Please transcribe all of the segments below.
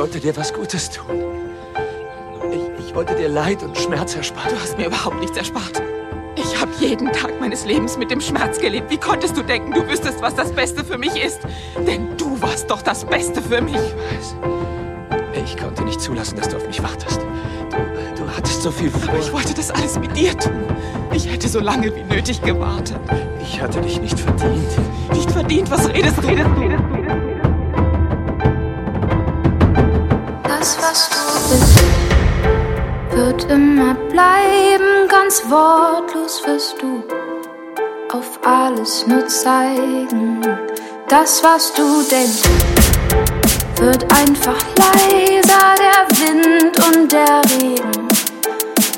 wollte dir was Gutes tun. Ich, ich wollte dir Leid und Schmerz ersparen. Du hast mir überhaupt nichts erspart. Ich habe jeden Tag meines Lebens mit dem Schmerz gelebt. Wie konntest du denken, du wüsstest, was das Beste für mich ist? Denn du warst doch das Beste für mich. Ich weiß. Ich konnte nicht zulassen, dass du auf mich wartest. Du, du hattest so viel vor. Aber ich wollte das alles mit dir tun. Ich hätte so lange wie nötig gewartet. Ich hatte dich nicht verdient. Nicht verdient? Was redest du? Redest? Redest Das, was du bist, wird immer bleiben. Ganz wortlos wirst du auf alles nur zeigen. Das, was du denkst, wird einfach leiser. Der Wind und der Regen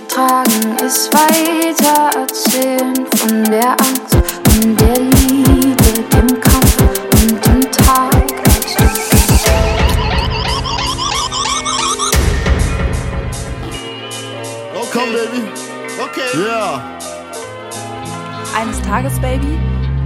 tragen es weiter, erzählen von der Angst und der Liebe, dem Kampf Ja. Eines Tages, Baby,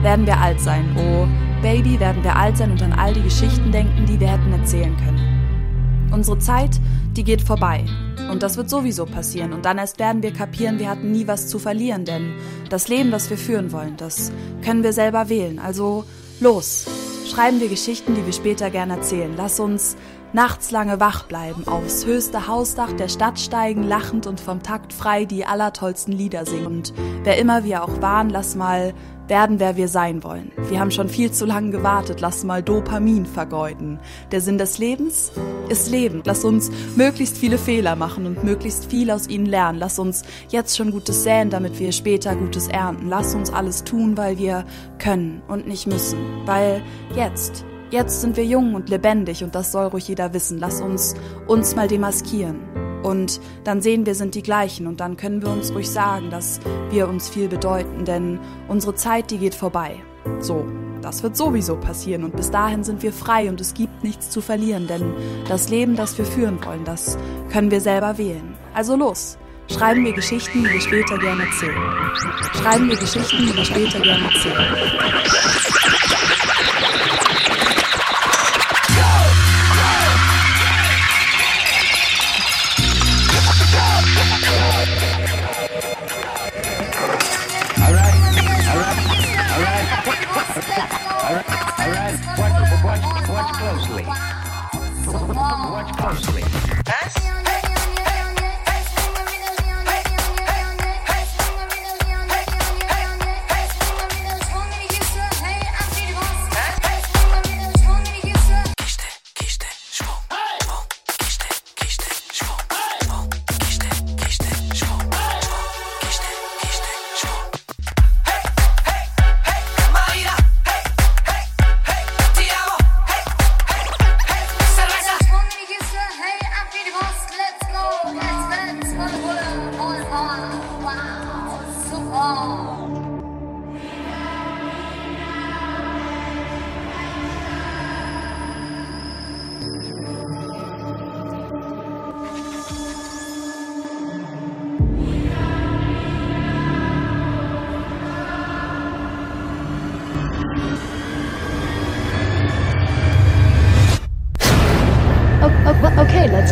werden wir alt sein. Oh, Baby, werden wir alt sein und an all die Geschichten denken, die wir hätten erzählen können. Unsere Zeit, die geht vorbei. Und das wird sowieso passieren. Und dann erst werden wir kapieren, wir hatten nie was zu verlieren. Denn das Leben, das wir führen wollen, das können wir selber wählen. Also los, schreiben wir Geschichten, die wir später gern erzählen. Lass uns nachts lange wach bleiben, aufs höchste Hausdach der Stadt steigen, lachend und vom Takt frei die allertollsten Lieder singen. Und wer immer wir auch waren, lass mal werden, wer wir sein wollen. Wir haben schon viel zu lange gewartet, lass mal Dopamin vergeuden. Der Sinn des Lebens ist Leben. Lass uns möglichst viele Fehler machen und möglichst viel aus ihnen lernen. Lass uns jetzt schon Gutes säen, damit wir später Gutes ernten. Lass uns alles tun, weil wir können und nicht müssen. Weil jetzt, jetzt sind wir jung und lebendig und das soll ruhig jeder wissen. Lass uns uns mal demaskieren. Und dann sehen wir, sind die gleichen und dann können wir uns ruhig sagen, dass wir uns viel bedeuten, denn unsere Zeit, die geht vorbei. So, das wird sowieso passieren und bis dahin sind wir frei und es gibt nichts zu verlieren, denn das Leben, das wir führen wollen, das können wir selber wählen. Also los, schreiben wir Geschichten, die wir später gerne erzählen. Schreiben wir Geschichten, die wir später gerne erzählen. Oh,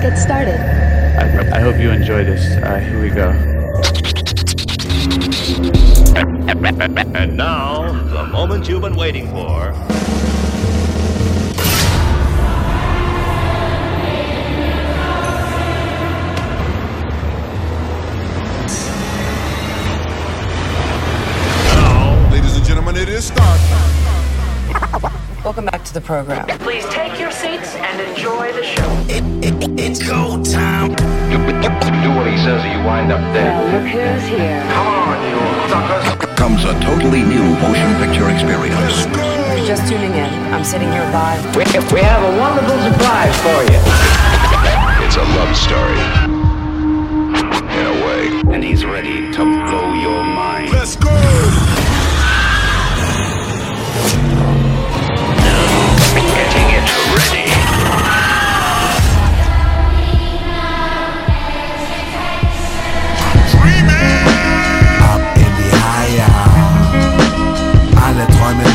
get started. I, I hope you enjoy this. Uh, here we go. And now, the moment you've been waiting for. Welcome back to the program. Please take your seats and enjoy the show. It's go time. Do what he says or you wind up dead. Look who's here. Come on, you suckers. Comes a totally new motion picture experience. If you're just tuning in, I'm sitting here live. We, we have a wonderful surprise for you. It's a love story. In a way. And he's ready to blow your mind. Let's go.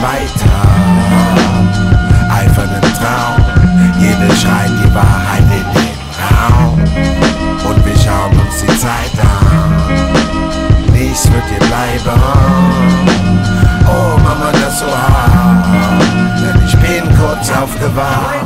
Weiter, eifern im Traum. Jede schreit die Wahrheit in den Raum. Und wir schauen uns die Zeit an. Nichts wird dir bleiben. Oh Mama, das so hart. Denn ich bin kurz aufgewacht.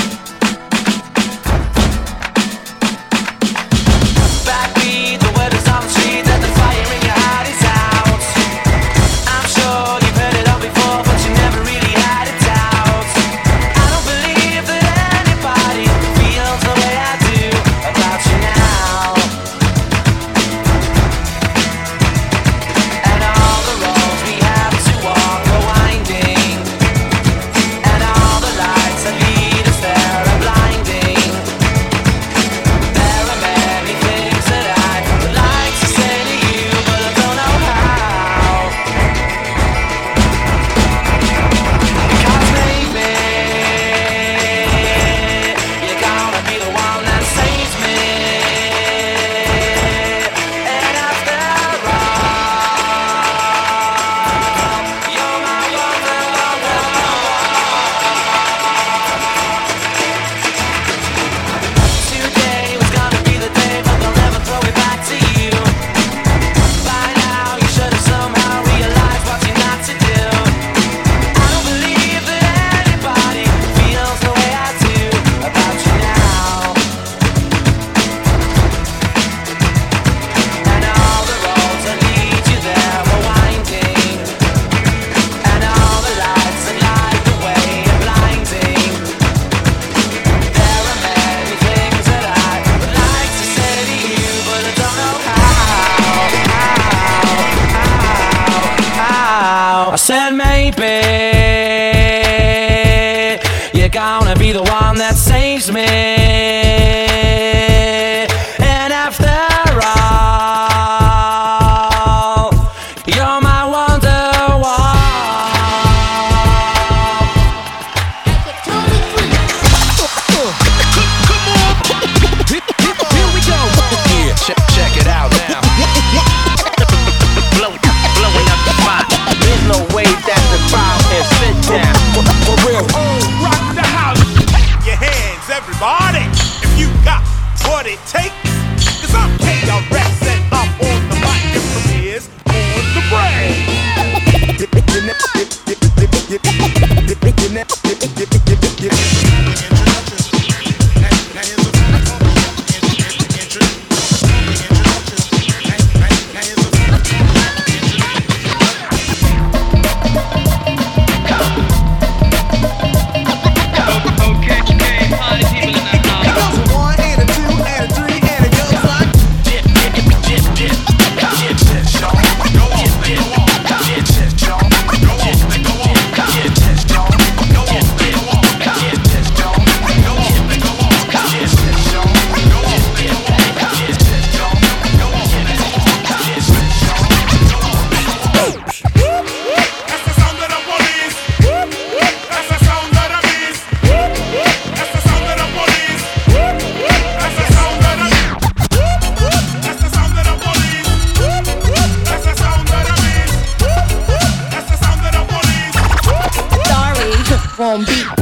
on beat.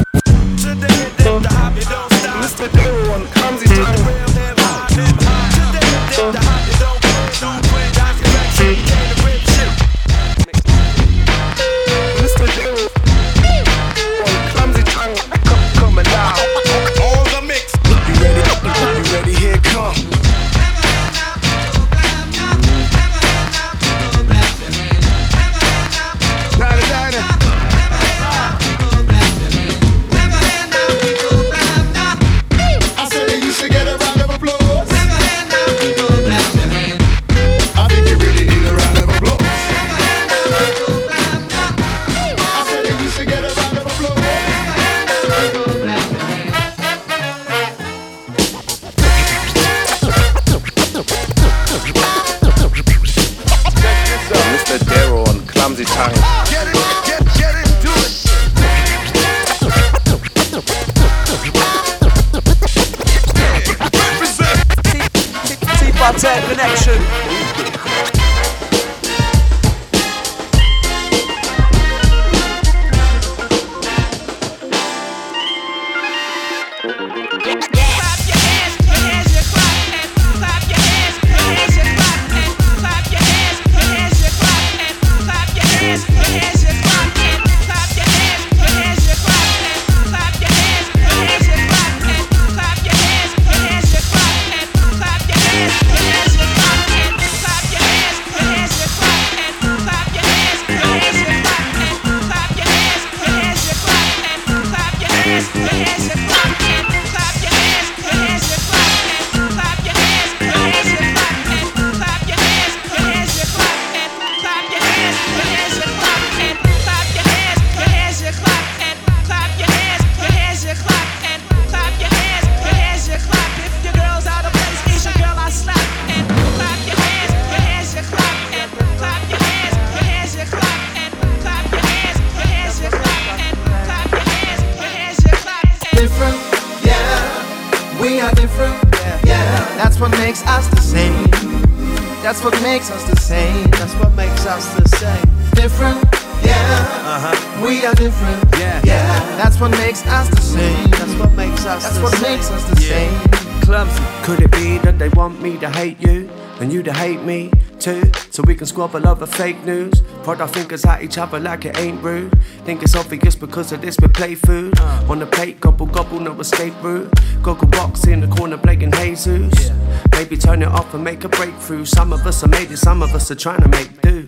So a can of fake news. Prod our fingers at each other like it ain't rude. Think it's obvious because of this we play food. Uh. On the plate, gobble gobble, no escape route. Goggle box in the corner playing Jesus. Maybe turn it off and make a breakthrough. Some of us are made it, some of us are trying to make do.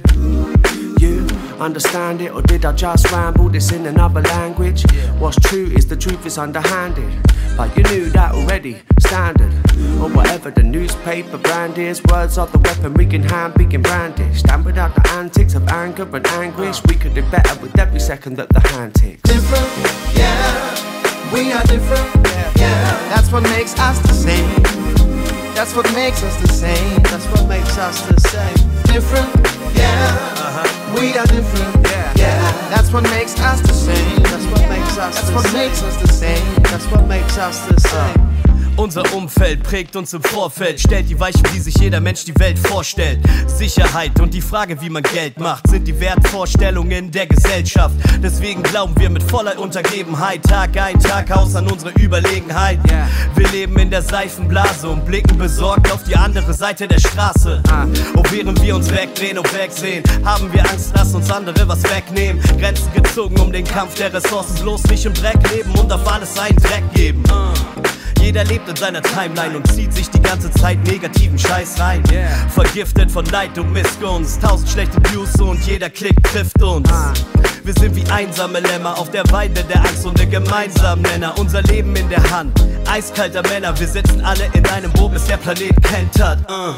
You understand it, or did I just ramble this in another language? What's true is the truth is underhanded. But you knew that already, standard. Or whatever the newspaper brand is, words are the weapon we can hand being brandished. And without the antics of anger and anguish, we could do better with every second that the hand ticks. Different, yeah. We are different, yeah. That's what makes us the same. That's what makes us the same. That's what makes us the same. Different, yeah. Uh-huh. We are different, Yeah. yeah. That's what makes us the same. That's what makes us That's the what same. makes us the same. That's what makes us the same. Unser Umfeld prägt uns im Vorfeld, stellt die Weichen, wie sich jeder Mensch die Welt vorstellt. Sicherheit und die Frage, wie man Geld macht, sind die Wertvorstellungen der Gesellschaft. Deswegen glauben wir mit voller Untergebenheit Tag ein, Tag aus an unsere Überlegenheit. Wir leben in der Seifenblase und blicken besorgt auf die andere Seite der Straße. Und während wir uns wegdrehen und wegsehen, haben wir Angst, dass uns andere was wegnehmen. Grenzen gezogen um den Kampf der Ressourcen, bloß nicht im Dreck leben und auf alles einen Dreck geben. Jeder lebt in seiner Timeline und zieht sich die ganze Zeit negativen Scheiß rein. Vergiftet von Neid und Missgunst, tausend schlechte Views und jeder Klick trifft uns. Wir sind wie einsame Lämmer auf der Weide der Angst und der gemeinsamen Nenner. Unser Leben in der Hand, eiskalter Männer, wir sitzen alle in einem Boot, bis der Planet kentert. Uh.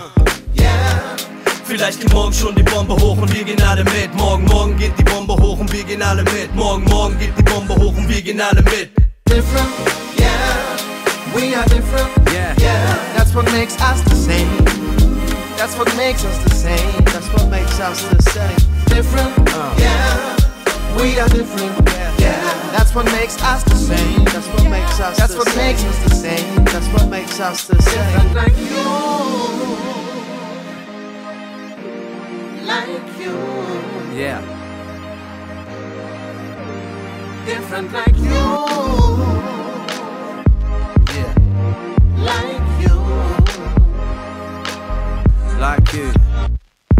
Vielleicht geht morgen schon die Bombe hoch und wir gehen alle mit. Morgen, morgen geht die Bombe hoch und wir gehen alle mit. Morgen, morgen geht die Bombe hoch und wir gehen alle mit. Different, yeah. We are different, Yeah. yeah. That's what makes us the same. That's what makes us the same. That's what makes us the same. Different, uh. yeah. We are different, yeah. That's what makes us the same. That's what makes us That's what same. makes us the same. That's what makes us the same. Like you, like you, Yeah. different like you, Like you.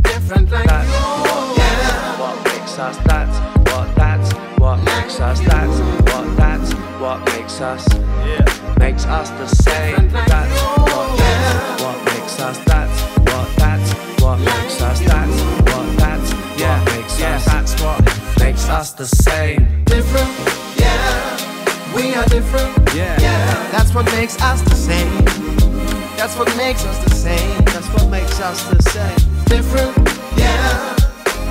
different like That's you, yeah. what makes us. That's what. That's what makes us. That's what. That's what makes us. Yeah. Makes us the same. That's what. That's what makes us. That's what. That's what makes us. That's what. That's what makes us. That's what makes us the same. different, yeah. We are different, Yeah. yeah. That's what makes us the same. That's what makes us the same. That's what makes us the same. Different, yeah.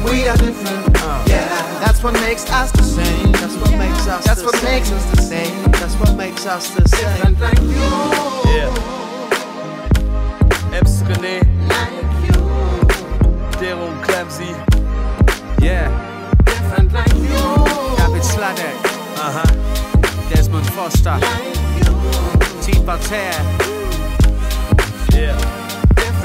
We are different, yeah. That's what makes us the same. That's what makes us That's the what same. makes us the same. That's what makes us the same. Different like you, Yeah. Eps René, like you, Dero und Clemsy. Yeah. different like you, David Sladek. Uh huh. Desmond Foster. like you, T. Voltaire.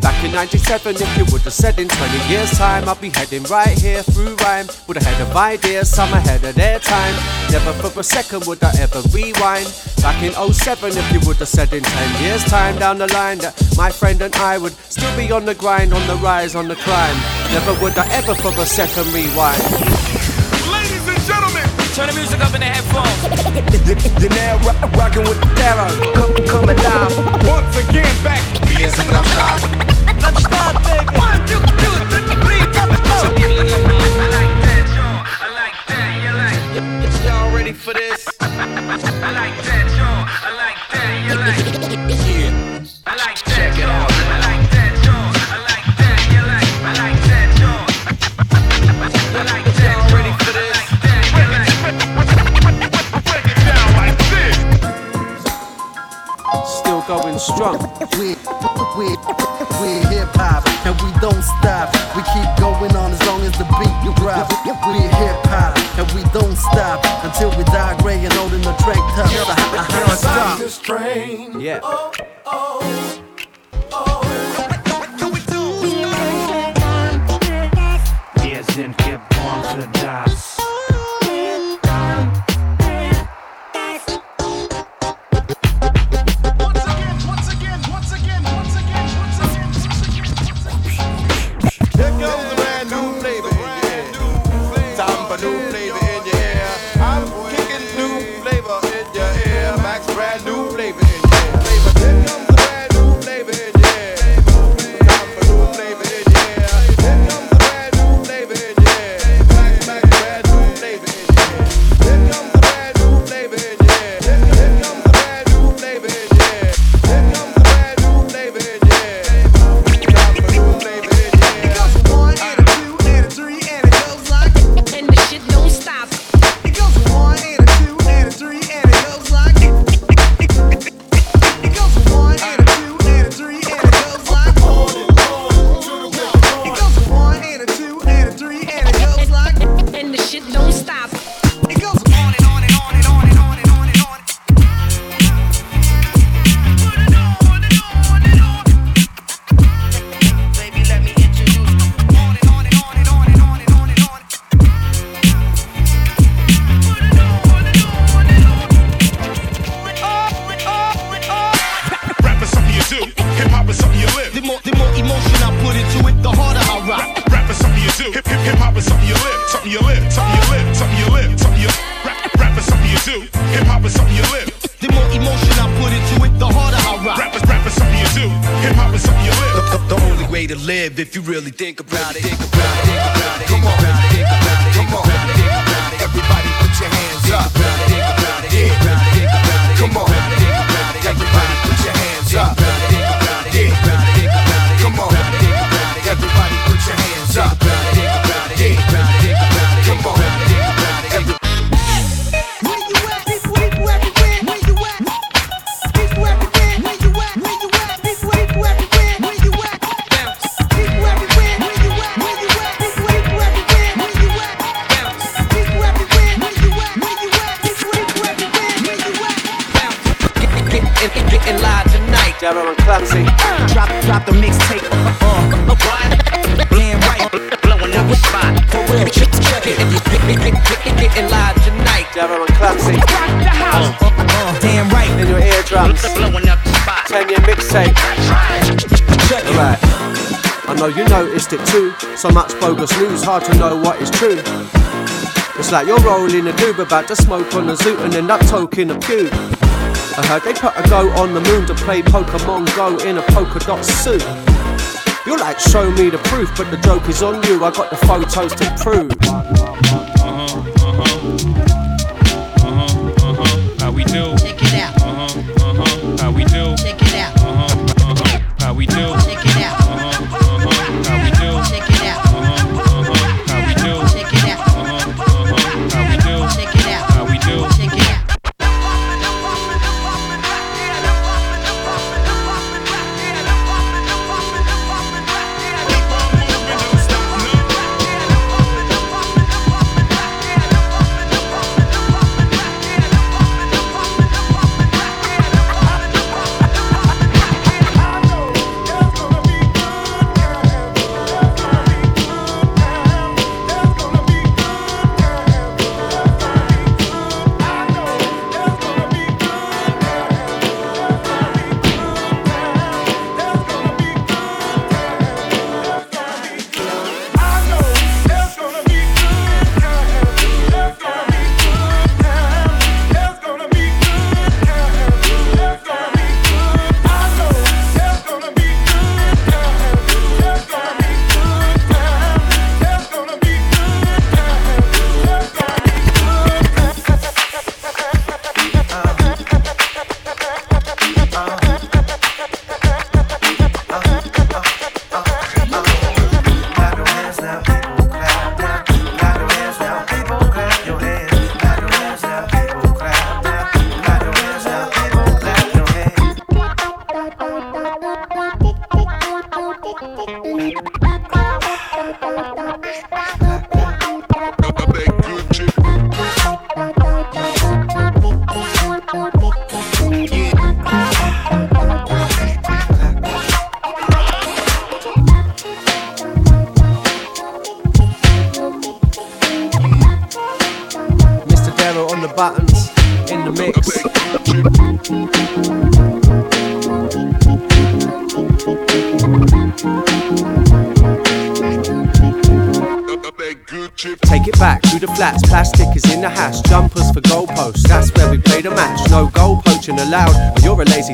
Back in 97, if you would have said in 20 years' time, I'll be heading right here through rhyme. Would have had of ideas, some ahead of their time. Never for a second would I ever rewind. Back in 07, if you would have said in 10 years' time down the line that my friend and I would still be on the grind, on the rise, on the climb. Never would I ever for a second rewind. Ladies and gentlemen, Turn the music up in the headphones. You're now rocking with the Mixtape. Check right. I know you noticed it too. So much bogus news, hard to know what is true. It's like you're rolling a doob about to smoke on a zoot, and end up talking a pew. I heard they put a go on the moon to play Pokemon Go in a polka dot suit. You're like, show me the proof, but the joke is on you. I got the photos to prove.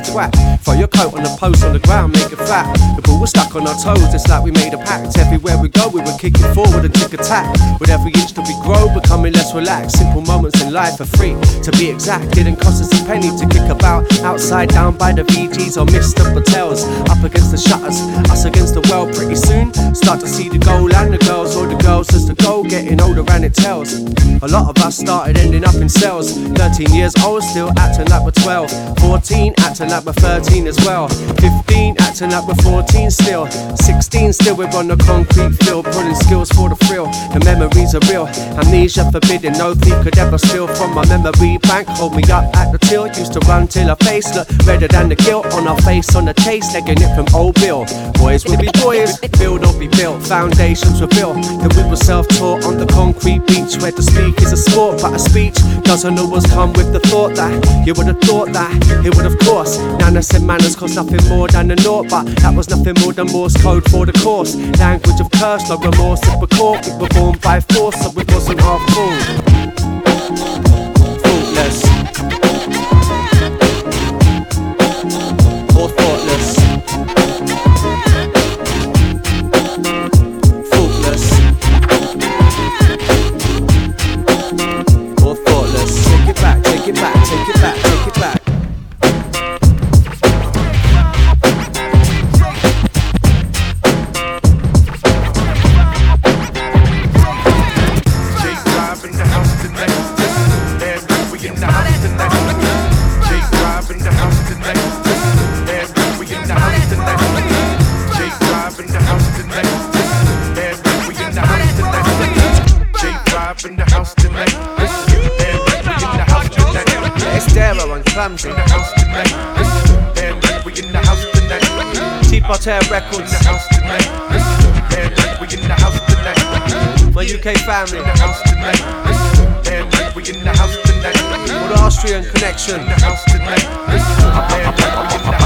Twat. Throw your coat on the post on the ground, make it flat. The ball was stuck on our toes, it's like we made a pact. Everywhere we go, we were kicking forward and tick attack. With every inch that we grow, less relaxed. Simple moments in life are free, to be exact. Didn't cost us a penny to kick about. Outside down by the VGs or Mr. Patels. Up against the shutters, us against the world pretty soon. Start to see the goal and the girls, all the girls as the goal getting older and it tells. A lot of us started ending up in cells. 13 years old, still acting like we're 12. 14, acting like we're 13 as well. 15, acting like we're 14 still. 16, still we're on the concrete field, pulling skills for the thrill. The memories are real. Amnesia forbidden, no thief could ever steal from my memory bank. Hold me up at the till, used to run till her face looked redder than the guilt on her face on the chase, legging it from old Bill. Boys will be boys, build or be built. Foundations were built. that we were self-taught on the concrete beach where to speak is a sport, but a speech doesn't always come with the thought that you would have thought that it would, of course. Nana said manners cost nothing more than a naught, but that was nothing more than Morse code for the course. Language of curse, no remorse if we're caught. We were born by force, so we wasn't half full. Thoughtless. Darrow. In the house tonight. We in the house tonight. T-Parterre Records. In the house tonight. We in the house tonight. My UK family. In the house tonight. We in the house tonight. All the Austrian connection. In the house tonight. And we in the house tonight.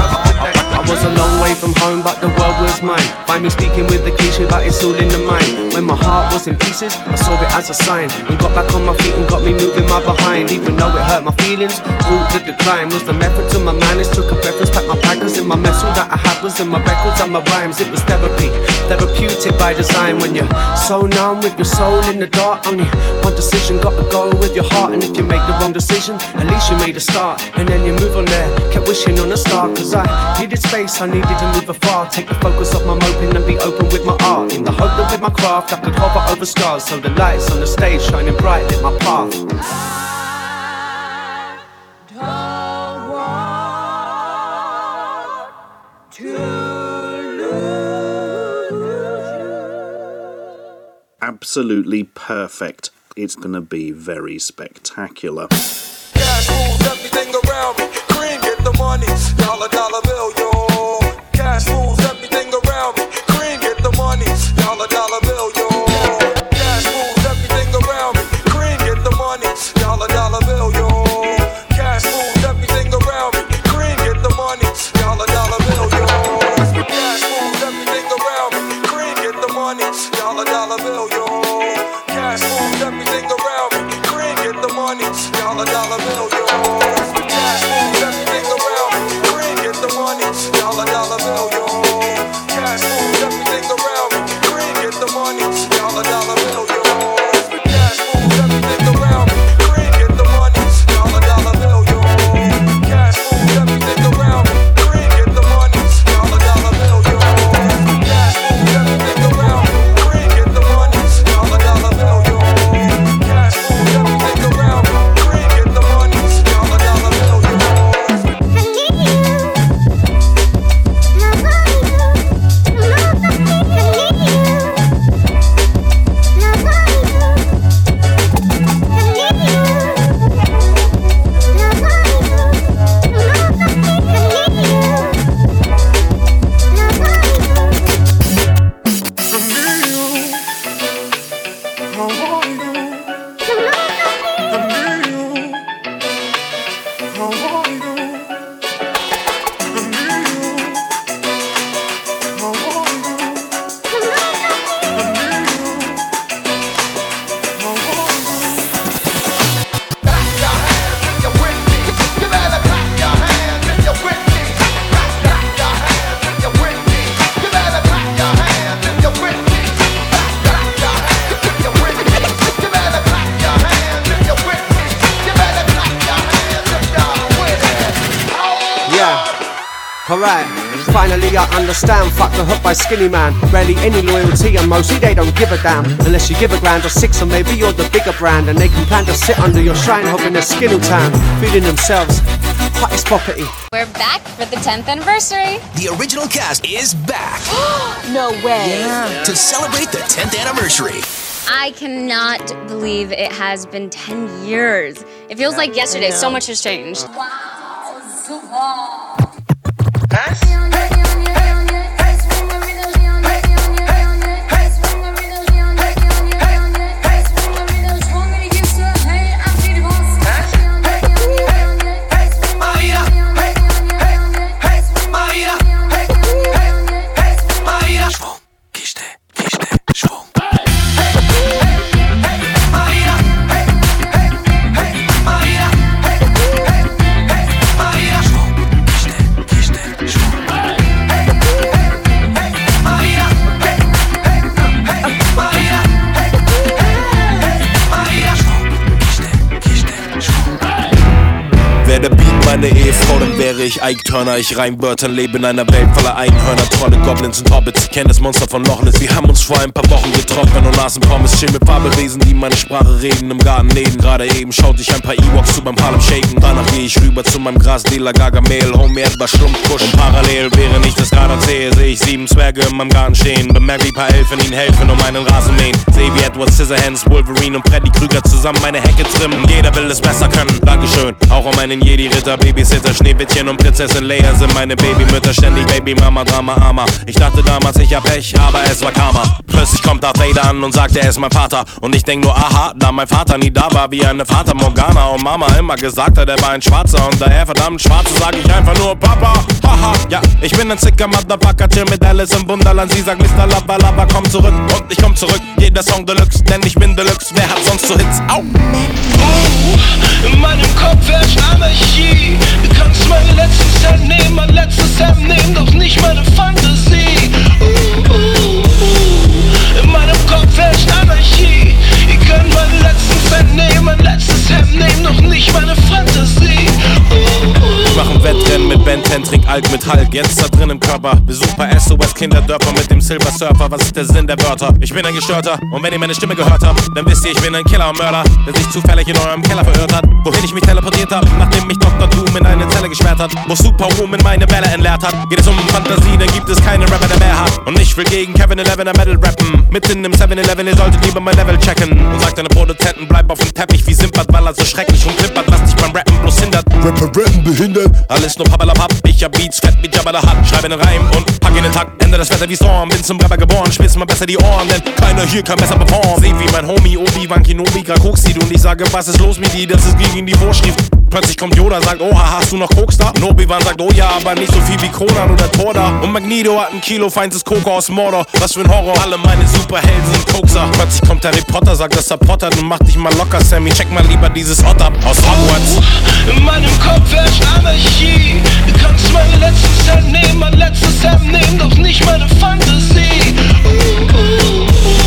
I was a long way from home, but the world was mine. Find me speaking with the cliche, but it's all in the mind. When my heart was in pieces, I saw it as a sign. And got back on my feet and got me moving my behind. Even though it hurt my feelings, brought the decline. Was the method to my madness, took a preference, packed my packers in my mess. All that I had was in my records and my rhymes. It was therapy, therapeutic by design. When you're so numb with your soul in the dark, only one decision, gotta go with your heart. And if you make the wrong decision, at least you made a start. And then you move on there, kept wishing on a star. Cause I needed space, I needed to move afar. Take the focus off my moping and be open with my art. In the hope that with my craft, I could hover over scars. So the lights on the stage shining bright lit my path. Absolutely perfect. It's going to be very spectacular. Cash rules everything around me. Cream get the money. Dollar dollar bill, yo. Cash skinny man. Rarely any loyalty, and mostly they don't give a damn. Unless you give a grand or six, or maybe you're the bigger brand. And they can plan to sit under your shrine, hoping their skin will tan. Feeding themselves hottest property. We're back for the 10th anniversary. The original cast is back no way. Yeah. to celebrate the 10th anniversary. I cannot believe it has been 10 years. It feels like yesterday. So much has changed. Wäre ich Ike Turner. Ich reim Wörter, lebe in einer Welt voller Einhörner, Trolle, Goblins und Hobbits. Kenn das Monster von Loch Ness. Wir haben uns vor ein paar Wochen getroffen und aßen Pommes. Chill mit Fabelwesen, die meine Sprache reden. Im Garten neben, gerade eben schaute ich ein paar Ewoks zu beim Harlem Shaken. Danach gehe ich rüber zu meinem Grasdealer Gargamel. Homie, etwas Schlumpfkusch. Und parallel, während ich das gerade erzähle, sehe ich sieben Zwerge in meinem Garten stehen. Bemerke, wie paar Elfen ihnen helfen, um meinen Rasen mähen. Sehe, wie Edward Scissorhands, Wolverine und Freddy Krüger zusammen meine Hecke trimmen. Jeder will es besser können. Dankeschön. Auch um meinen Jedi-Ritter, Babysitter, Schneewittchen und Prinzessin Leia sind meine Babymütter. Ständig Babymama, Drama, Armer. Ich dachte damals, ich hab Pech, aber es war Karma. Plötzlich kommt Darth Vader an und sagt, er ist mein Vater. Und ich denk nur, aha, da mein Vater nie da war, wie eine Vater Morgana. Und Mama immer gesagt hat, er war ein Schwarzer. Und daher verdammt Schwarze sag ich einfach nur Papa. Haha, ja, ich bin ein sicker Motherfucker, chill mit Alice im Wunderland. Sie sagt, Mr. Lava Lava, komm zurück. Und ich komm zurück, jeder Song Deluxe, denn ich bin Deluxe. Wer hat sonst so Hits? Au! In meinem Kopf herrscht Anarchie. Du kannst meine letzten Cent nehmen, mein letztes Hemd nehmen, doch nicht meine Fantasie. Uh, uh, uh. In meinem Kopf herrscht Anarchie. Ihr könnt meine letzten Cent nehmen, mein letztes Hemd nehmen, doch nicht meine Fantasie. Ich mach ein Wettrennen mit Ben 10, trink Alk mit Hulk, jetzt da drin im Körper. Besuch bei SOS Kinderdörfer mit dem Silver Surfer. Was ist der Sinn der Wörter? Ich bin ein Gestörter und wenn ihr meine Stimme gehört habt, dann wisst ihr, ich bin ein Killer und Mörder, der sich zufällig in eurem Keller verirrt hat. Wohin ich mich teleportiert hab, nachdem mich Dr. Doom in eine Zelle gesperrt hat. Wo Superwoman meine Bälle entleert hat. Geht es um Fantasie, dann gibt es keinen Rapper, der mehr hat. Und ich will gegen Kevin Eleven ein Metal rappen. Mitten im 7-Eleven, ihr solltet lieber mein Level checken. Und sagt deine Produzenten, bleib auf dem Teppich wie Simpert, weil er so schrecklich rumklippert, was dich beim Rappen bloß hindert. Rapper rappen behindert. Alles nur Pappalapapp, ich hab Beats fett wie Jabba the Hutt. Schreibe den Reim und pack in den Takt. Ende das Wetter wie Storm, bin zum Rapper geboren Spitz mal besser die Ohren, denn keiner hier kann besser performen. Seh wie mein Homie Obi-Wan Kenobi grad Koks sieht Und ich sage, was ist los mit dir, das ist gegen die Vorschrift Plötzlich kommt Yoda, sagt, oha, hast du noch Koks da? Und Obi-Wan sagt, oh ja, aber nicht so viel wie Conan oder Thor da Und Magneto hat ein Kilo feinstes Coke aus Mordor Was für ein Horror, alle meine Superhelden sind Kokser Plötzlich kommt Harry Potter, sagt, dass er pottert Und mach dich mal locker, Sammy, check mal lieber dieses Ott ab aus Hogwarts In meinem Kopf herrscht Anarchie. Du kannst meine letzten Cent nehmen, mein letztes Hemd nehmen, doch nicht meine Fantasie. Uh, uh, uh.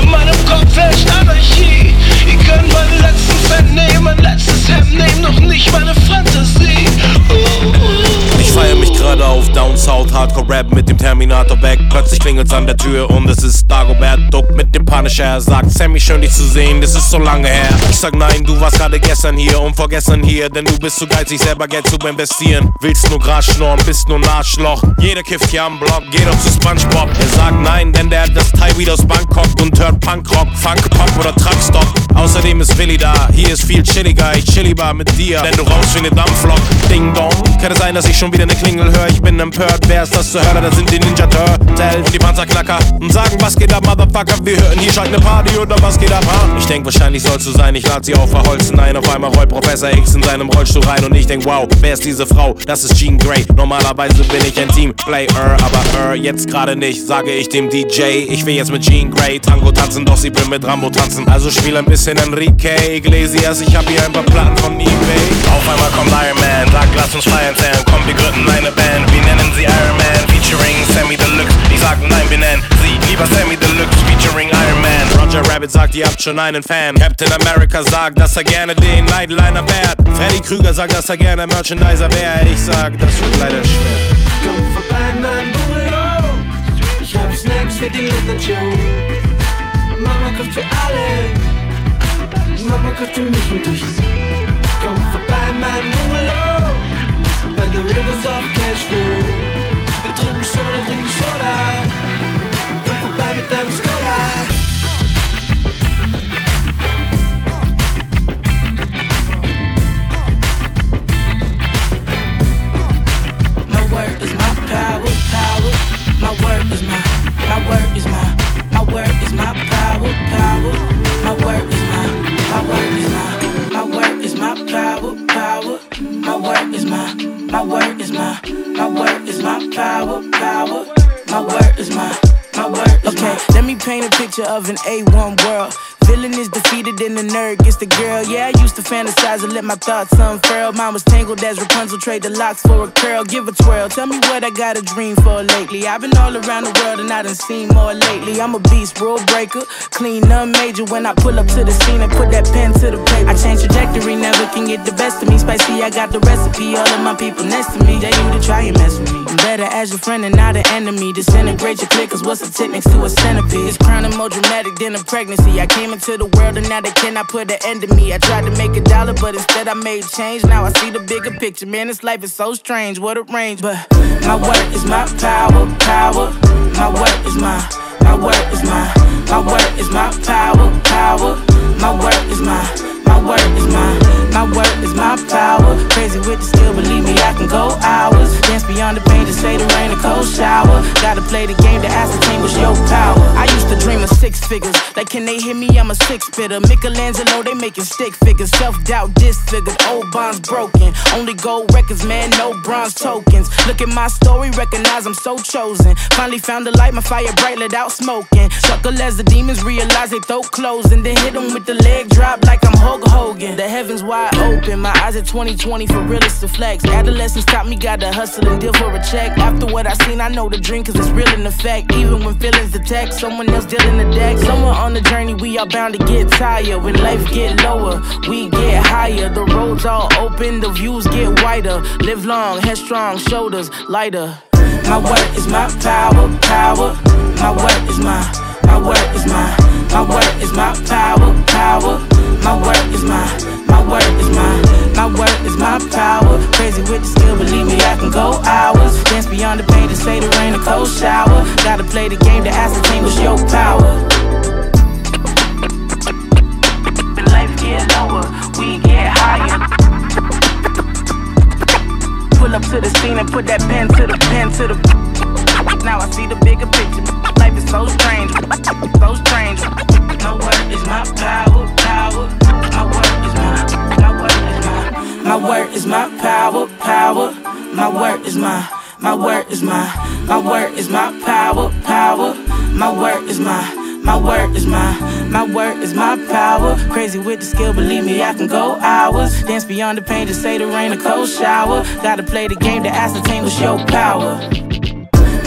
In meinem Kopf herrscht Anarchie. Ihr könnt meine letzten Cent nehmen, mein letztes Hemd nehmen, doch nicht meine Fantasie. Uh, uh. Ich feier mich gerade auf Down South Hardcore Rap mit dem Terminator Back. Plötzlich klingelt's an der Tür und es ist Dagobert Duck mit dem Punisher. Er sagt, Sammy, schön dich zu sehen, das ist so lange her. Ich sag nein, du warst gerade gestern hier und vorgestern hier, denn du bist zu geizig, selber Geld zu investieren. Willst nur Gras schnorren, bist nur ein Arschloch. Jeder kifft hier am Block, geh doch zu Spongebob. Er sagt nein, denn der hat das Teil wieder aus Bangkok und hört Punkrock, Funk, Pop oder Truckstop. Außerdem ist Willi da, hier ist viel chilliger, ich chill lieber mit dir, denn du rauchst wie ne Dampflok. Ding dong, kann sein, dass ich schon wieder ne Klingel höre? Ich bin empört, wer ist das zu hören? Das sind die Ninja Turtles, die Panzerknacker und sagen, was geht ab, Motherfucker? Wir hören hier scheint ne Party oder was geht ab, ha? Ich denk, wahrscheinlich sollst du sein, ich lad sie auf verholzen ein. Auf einmal rollt Professor X in seinem Rollstuhl rein und ich denk, wow, wer ist diese Frau? Das ist Jean Grey. Normalerweise bin ich ein Teamplayer, aber äh, jetzt gerade nicht, sage ich dem DJ. Ich will jetzt mit Jean Grey Tango tanzen, doch sie will mit Rambo tanzen. Also spiel ein bisschen Enrique Iglesias, ich hab hier ein paar Platten von eBay. Auf einmal kommt Iron Man, sagt, lass uns feiern, Sam. Komm, wir gründen eine Band, wir nennen sie Iron Man, featuring Sammy Deluxe. Ich sag, nein, wir nennen sie lieber Sammy Deluxe, featuring Iron Man. Roger Rabbit sagt, ihr habt schon einen Fan. Captain America sagt, dass er gerne den Nightliner fährt. Freddy Krüger sagt, dass er gerne Merchandiser wäre. Ich sag, das wird leider schwer. Komm vorbei, mein Bungalow. Ich hab Snacks für die Literatur. Mama kocht für alle. Mama kocht für mich und dich. Komm vorbei, mein Bungalow. The rivers of Cashville. Wir trinken Soda, Soda. My word is my, my word is my, my word is my power, power. My word My word is my, my word is my, my word is my power, power. My word is my, my word is Okay, let me paint a picture of an A1 world. Villain is defeated and the nerd gets the girl. Yeah, I used to fantasize and let my thoughts unfurl. Mine was tangled as Rapunzel, trade the locks for a curl. Give a twirl. Tell me what I got a dream for lately. I've been all around the world and I done seen more lately. I'm a beast, rule breaker, clean, none major. When I pull up to the scene and put that pen to the paper, I change trajectory, never can get the best of me. Spicy, I got the recipe. All of my people next to me, they you to try and mess with me. I'm better as your friend and not an enemy. Disintegrate your click, cause what's the next to a centipede? It's crowning more dramatic than a pregnancy. I came into the world and now they cannot put an end to me. I tried to make a dollar, but instead I made change. Now I see the bigger picture. Man, this life is so strange. What a range, but my word is my power, power. My word is my, my word is my, my word is my power, power. My word is my, my word is my, my word is my power. Crazy with the skill, believe me, I can go hours. Dance beyond the pain to say the rain, a cold shower. Gotta play the game to ascertain what's your power. I used to dream of six figures. Like, can they hear me? I'm a six fitter. Michelangelo, they making stick figures. Self doubt disfigured. Old bonds broken. Only gold records, man, no bronze tokens. Look at my story, recognize I'm so chosen. Finally found the light, my fire bright, let out smoking. Chuckle as the demons realize they throat closing. Then hit them with the leg drop like I'm Hulk Hogan. The heavens wide open, my eyes at 2020 for realist to flex. Adolescence taught me gotta hustle and deal for a check. After what I seen, I know the dream cause it's real in effect. Even when feelings attack, someone else dealing the deck. Somewhere on the journey, we are bound to get tired. When life get lower, we get higher. The roads all open, the views get wider. Live long, headstrong, shoulders lighter. My word is my power, power. My word is my, my word is my, my word is my power, power. My word is my, my word is my, my word is my power. Crazy with the skill, believe me, I can go hours. Dance beyond the pain to say the rain, a cold shower. Gotta play the game to ascertain what's your power. When life get lower, we get higher. Pull up to the scene and put that pen to the pen to the. Now I see the bigger picture. Life is so strange, so strange. My word is my power. My, word is my power, power. My word is my, my word is my, my word is my power, power. My word is my. My word is my, my word is my power. Crazy with the skill, believe me, I can go hours. Dance beyond the pain to say the rain, a cold shower. Gotta play the game to ascertain what's your power.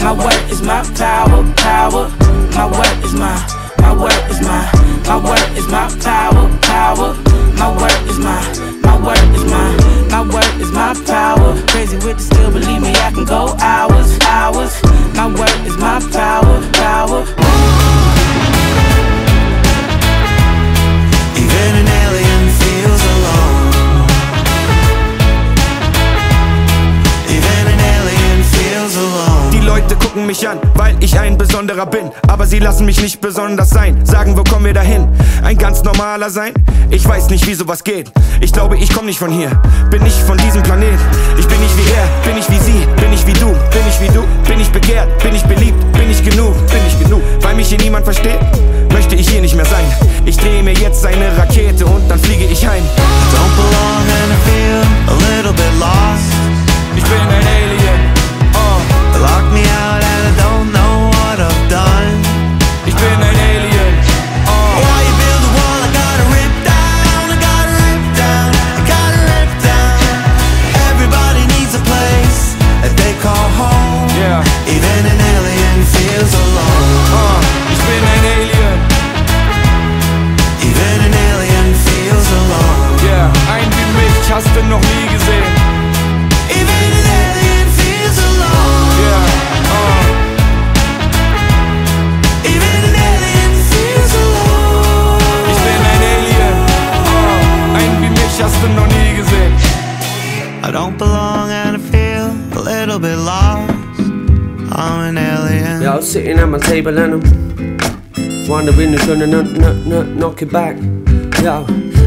My word is my power, power. My word is my, my word is my, my word is my power, power. My word is my, my word is my, my word is my power. Crazy with the skill, believe me, I can go hours, hours. My word is my power, power. Gucken mich an, weil ich ein besonderer bin. Aber sie lassen mich nicht besonders sein. Sagen, wo kommen wir dahin? Ein ganz normaler sein? Ich weiß nicht, wie sowas geht. Ich glaube, ich komm nicht von hier. Bin nicht von diesem Planet. Ich bin nicht wie er, bin ich wie sie, bin ich wie du, bin ich wie du, bin ich begehrt, bin ich beliebt, bin ich genug, bin ich genug. Weil mich hier niemand versteht, möchte ich hier nicht mehr sein. Ich drehe mir jetzt eine Rakete und dann fliege ich heim. Don't belong and I feel a little bit lost. Ich bin ein Alien. Oh. Lock me out table and I'm wondering who's gonna knock, knock, knock, knock it back. Yo,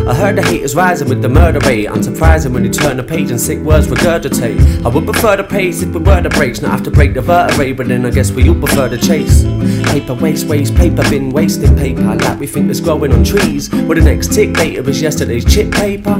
I heard the hate is rising with the murder rate. Unsurprising when you turn the page and sick words regurgitate. I would prefer the pace if we were to breaks, not have to break the vertebrae, but then I guess we all prefer the chase. Paper waste, waste, paper bin, wasting paper. Like we think it's growing on trees. Well, the next tick data was yesterday's chip paper.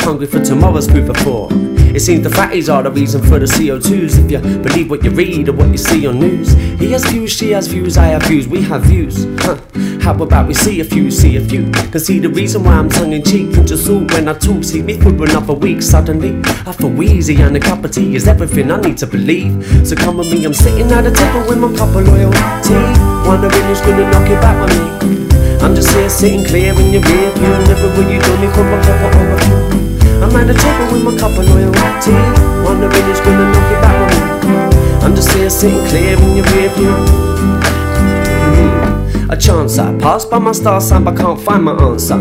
Hungry for tomorrow's food for thought. It seems the fatties are the reason for the CO2s. If you believe what you read or what you see on news, he has views, she has views, I have views, we have views. Huh. How about we see a few, see a few? Can see the reason why I'm tongue in cheek. And just all when I talk, see me through another week. Suddenly, I feel wheezy and a cup of tea is everything I need to believe. So come with me, I'm sitting at a table with my cup of loyalty. Wondering who's gonna knock it back with me. I'm just here sitting clear in your rear view. Never will you do me for my cup of overview. I'm at the table with my cup of loyalty. Wondering who's gonna knock it back with me. I'm just here sitting clear in your rear view. Mhm. A chance I pass by my star sign but can't find my answer.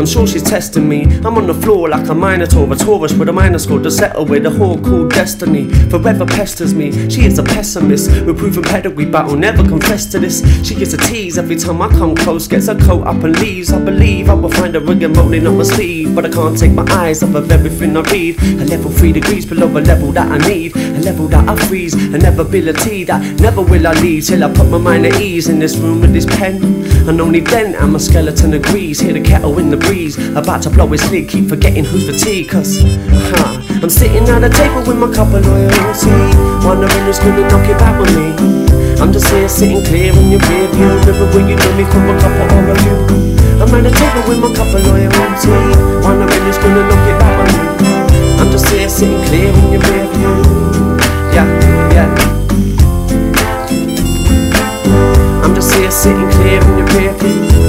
I'm sure she's testing me. I'm on the floor like a minotaur, a Taurus with a minor score to settle with a whore called destiny. Forever pesters me. She is a pessimist with proven pedigree, will never confess to this. She gets a tease every time I come close, gets her coat up and leaves. I believe I will find her again rolling up my sleeve, but I can't take my eyes off of everything I read. A level three degrees below a level that I need, a level that I freeze, an ability that never will I leave till I put my mind at ease in this room with this pen. And only then am a skeleton agrees. Hear the kettle in the breeze, about to blow his lid. Keep forgetting who's tea, cause huh, I'm sitting at a table with my cup of loyalty. Wondering who's gonna knock it back with me. I'm just here sitting clear in your rear view. Never will you know me from a couple of you. I'm at a table with my cup of loyalty. Wondering who's gonna knock it back with me. I'm just here sitting clear in your rear view. Yeah, yeah. I'm just here sitting clear in your rear view.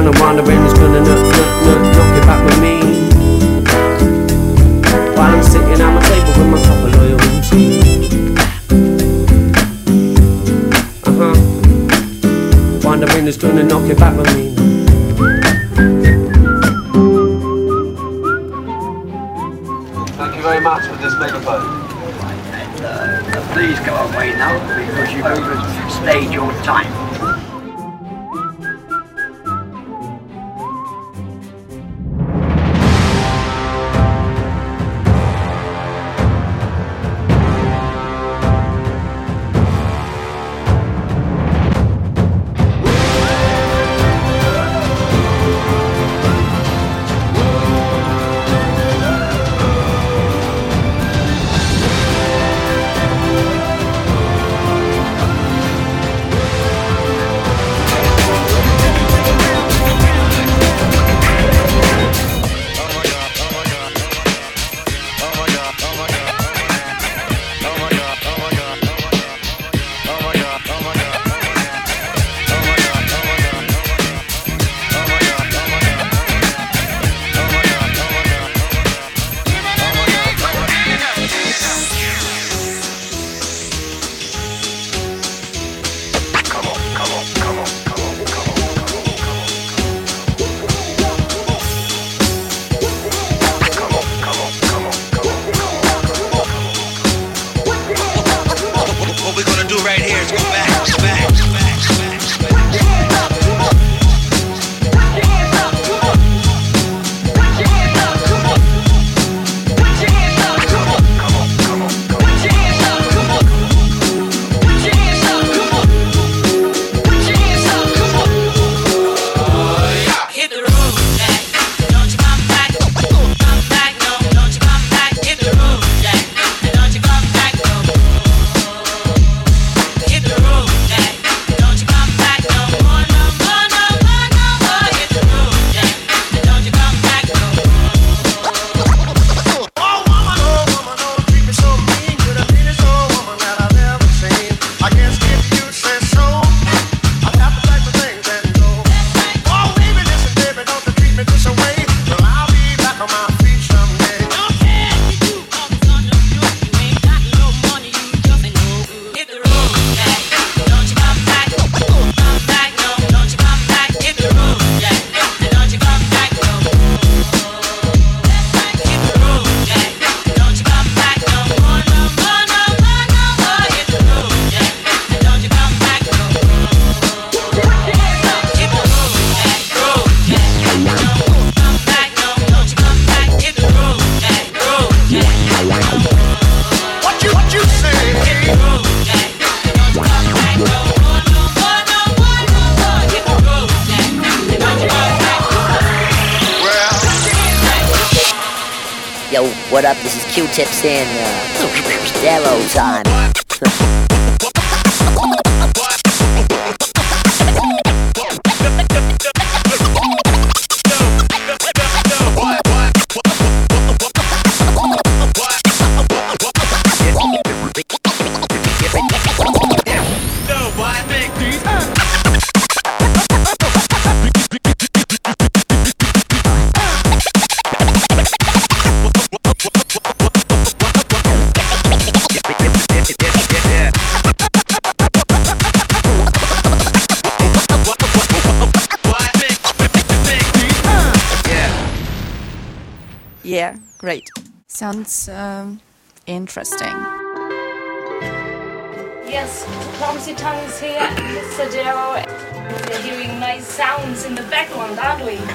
And I'm wondering who's gonna knock, knock, knock, knock it back with me. While I'm sitting at my table with my cup of loyalty. Uh huh. Wondering who's gonna knock it back with me. Thank you very much for this megaphone. Uh, please go away now because you've overstayed your time.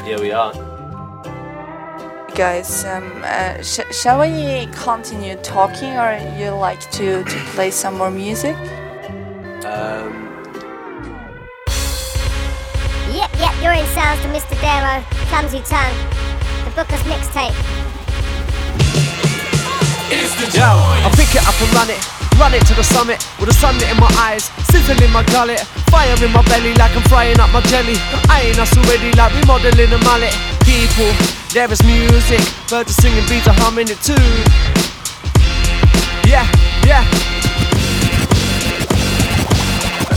Here we are. Guys, um, uh, sh- shall we continue talking or you like to, to play some more music? Um, Yep, yep, you're in sounds to Mr. Darrow, Clumsy Tongue, the Booker's mixtape. Yo, I pick it up and run it. Run it to the summit with the sun in my eyes, sizzle in my gullet, fire in my belly like I'm frying up my jelly. I ain't us already like we modeling a mullet. People, there is music, birds are singing, bees are humming it too. Yeah, yeah.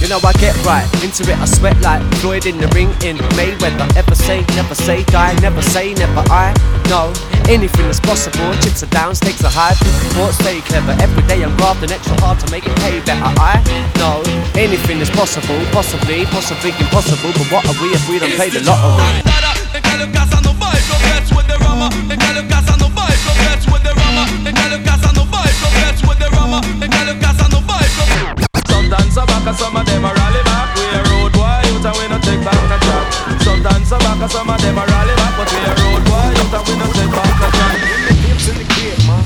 You know I get right into it, I sweat like Floyd in the ring in Mayweather. Ever say, never say, die, never say, never I. No, anything is possible. Chips are down, stakes are high. People thought stay clever. Every day I'm grafting extra hard to make it pay better. I know anything is possible, possibly, possibly impossible. But what are we if we don't play the lottery? Sometimes some back and some of them a rally back. We a road boy, youth we no take back a track. Sometimes some back and some of them a rally back, but we a road boy, youth we no take back a track.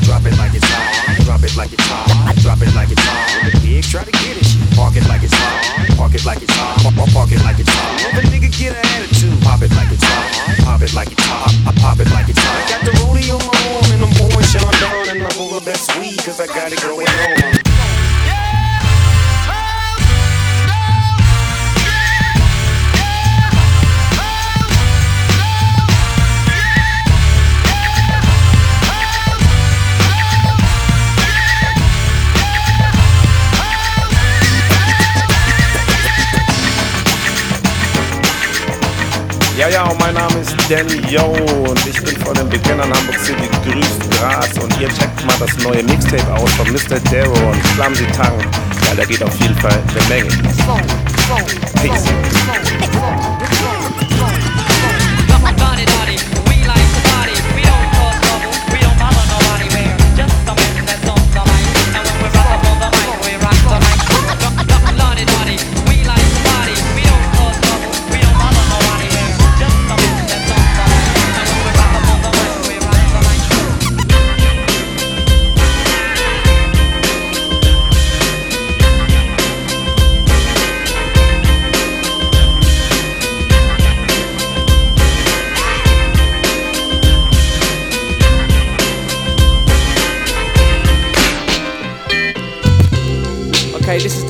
Drop it like it's hot. Drop it like it's hot. Drop it like it's hot. The pig try to get it. Park it like it's hot. Park it like it's hot. Park, it like it's hot. The nigga get an attitude. Pop it like it's hot. Pop it like it's hot. I pop it like it's hot. I got the rollie on and I'm pouring Sean down and I'm over that sweet cause I got it going Ja, und mein Name ist Danny Yo und ich bin von den Beginnern Hamburg City grüßt Gras und ihr checkt mal das neue Mixtape aus von Mr. Darrow und Clumsy Tongue, weil da geht auf jeden Fall eine Menge. Peace.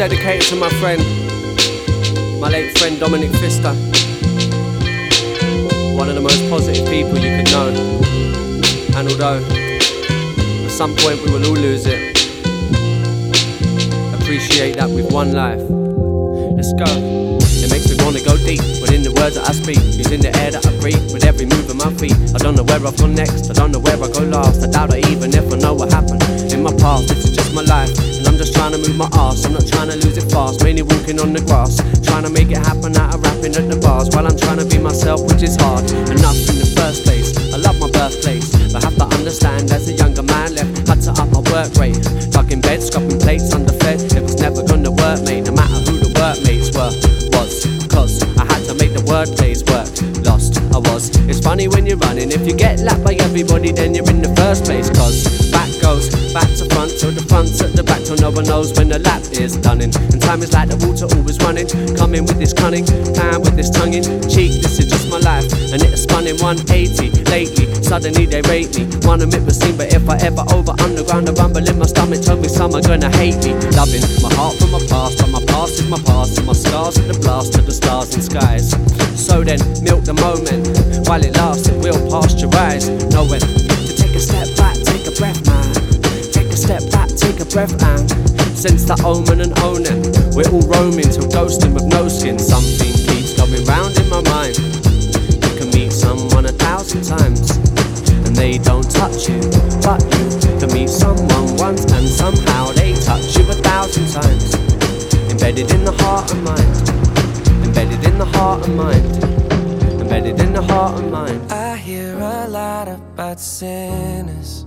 Dedicated to my friend, my late friend Dominic Fister. One of the most positive people you could know. And although at some point we will all lose it, appreciate that with one life. Let's go. It makes me wanna go deep within the words that I speak. Using the air that I breathe with every move of my feet. I don't know where I've gone next, I don't know where I go last. I doubt I even I know what happened in my past. It's just my life, I'm just trying to move my ass. I'm not trying to lose it fast, mainly walking on the grass. Trying to make it happen out of rapping at the bars while I'm trying to be myself, which is hard enough in the first place. I love my birthplace, but have to understand as a younger man left, had to up my work rate. Tuck in bed, scrubbing plates underfed. It was never gonna work, mate, no matter who the workmates were. Was, cause I had to make the wordplays work. Lost, I was. It's funny when you're running. If you get lapped by everybody, then you're in the first place. Cause Mama knows when the lap is done. And time is like the water always running. Coming with this cunning, time with this tongue in cheek. This is just my life, and it has spun in 180 lately. Suddenly they rate me. Wanna make me scene, but if I ever over underground, a rumble in my stomach tell me some are gonna hate me. Loving my heart from my past, but my past is my past, and my scars are the blast to the stars and skies. So then, milk the moment while it lasts, it will pasteurize. Knowing to take a step back, take a breath, man. Take a step back, take a breath, and sense that omen and owning. We're all roaming till ghosting with no skin. Something keeps coming round in my mind. You can meet someone a thousand times, and they don't touch you, but you can meet someone once, and somehow they touch you a thousand times. Embedded in the heart and mind. Embedded in the heart and mind. Embedded in the heart and mind. I hear a lot about sinners.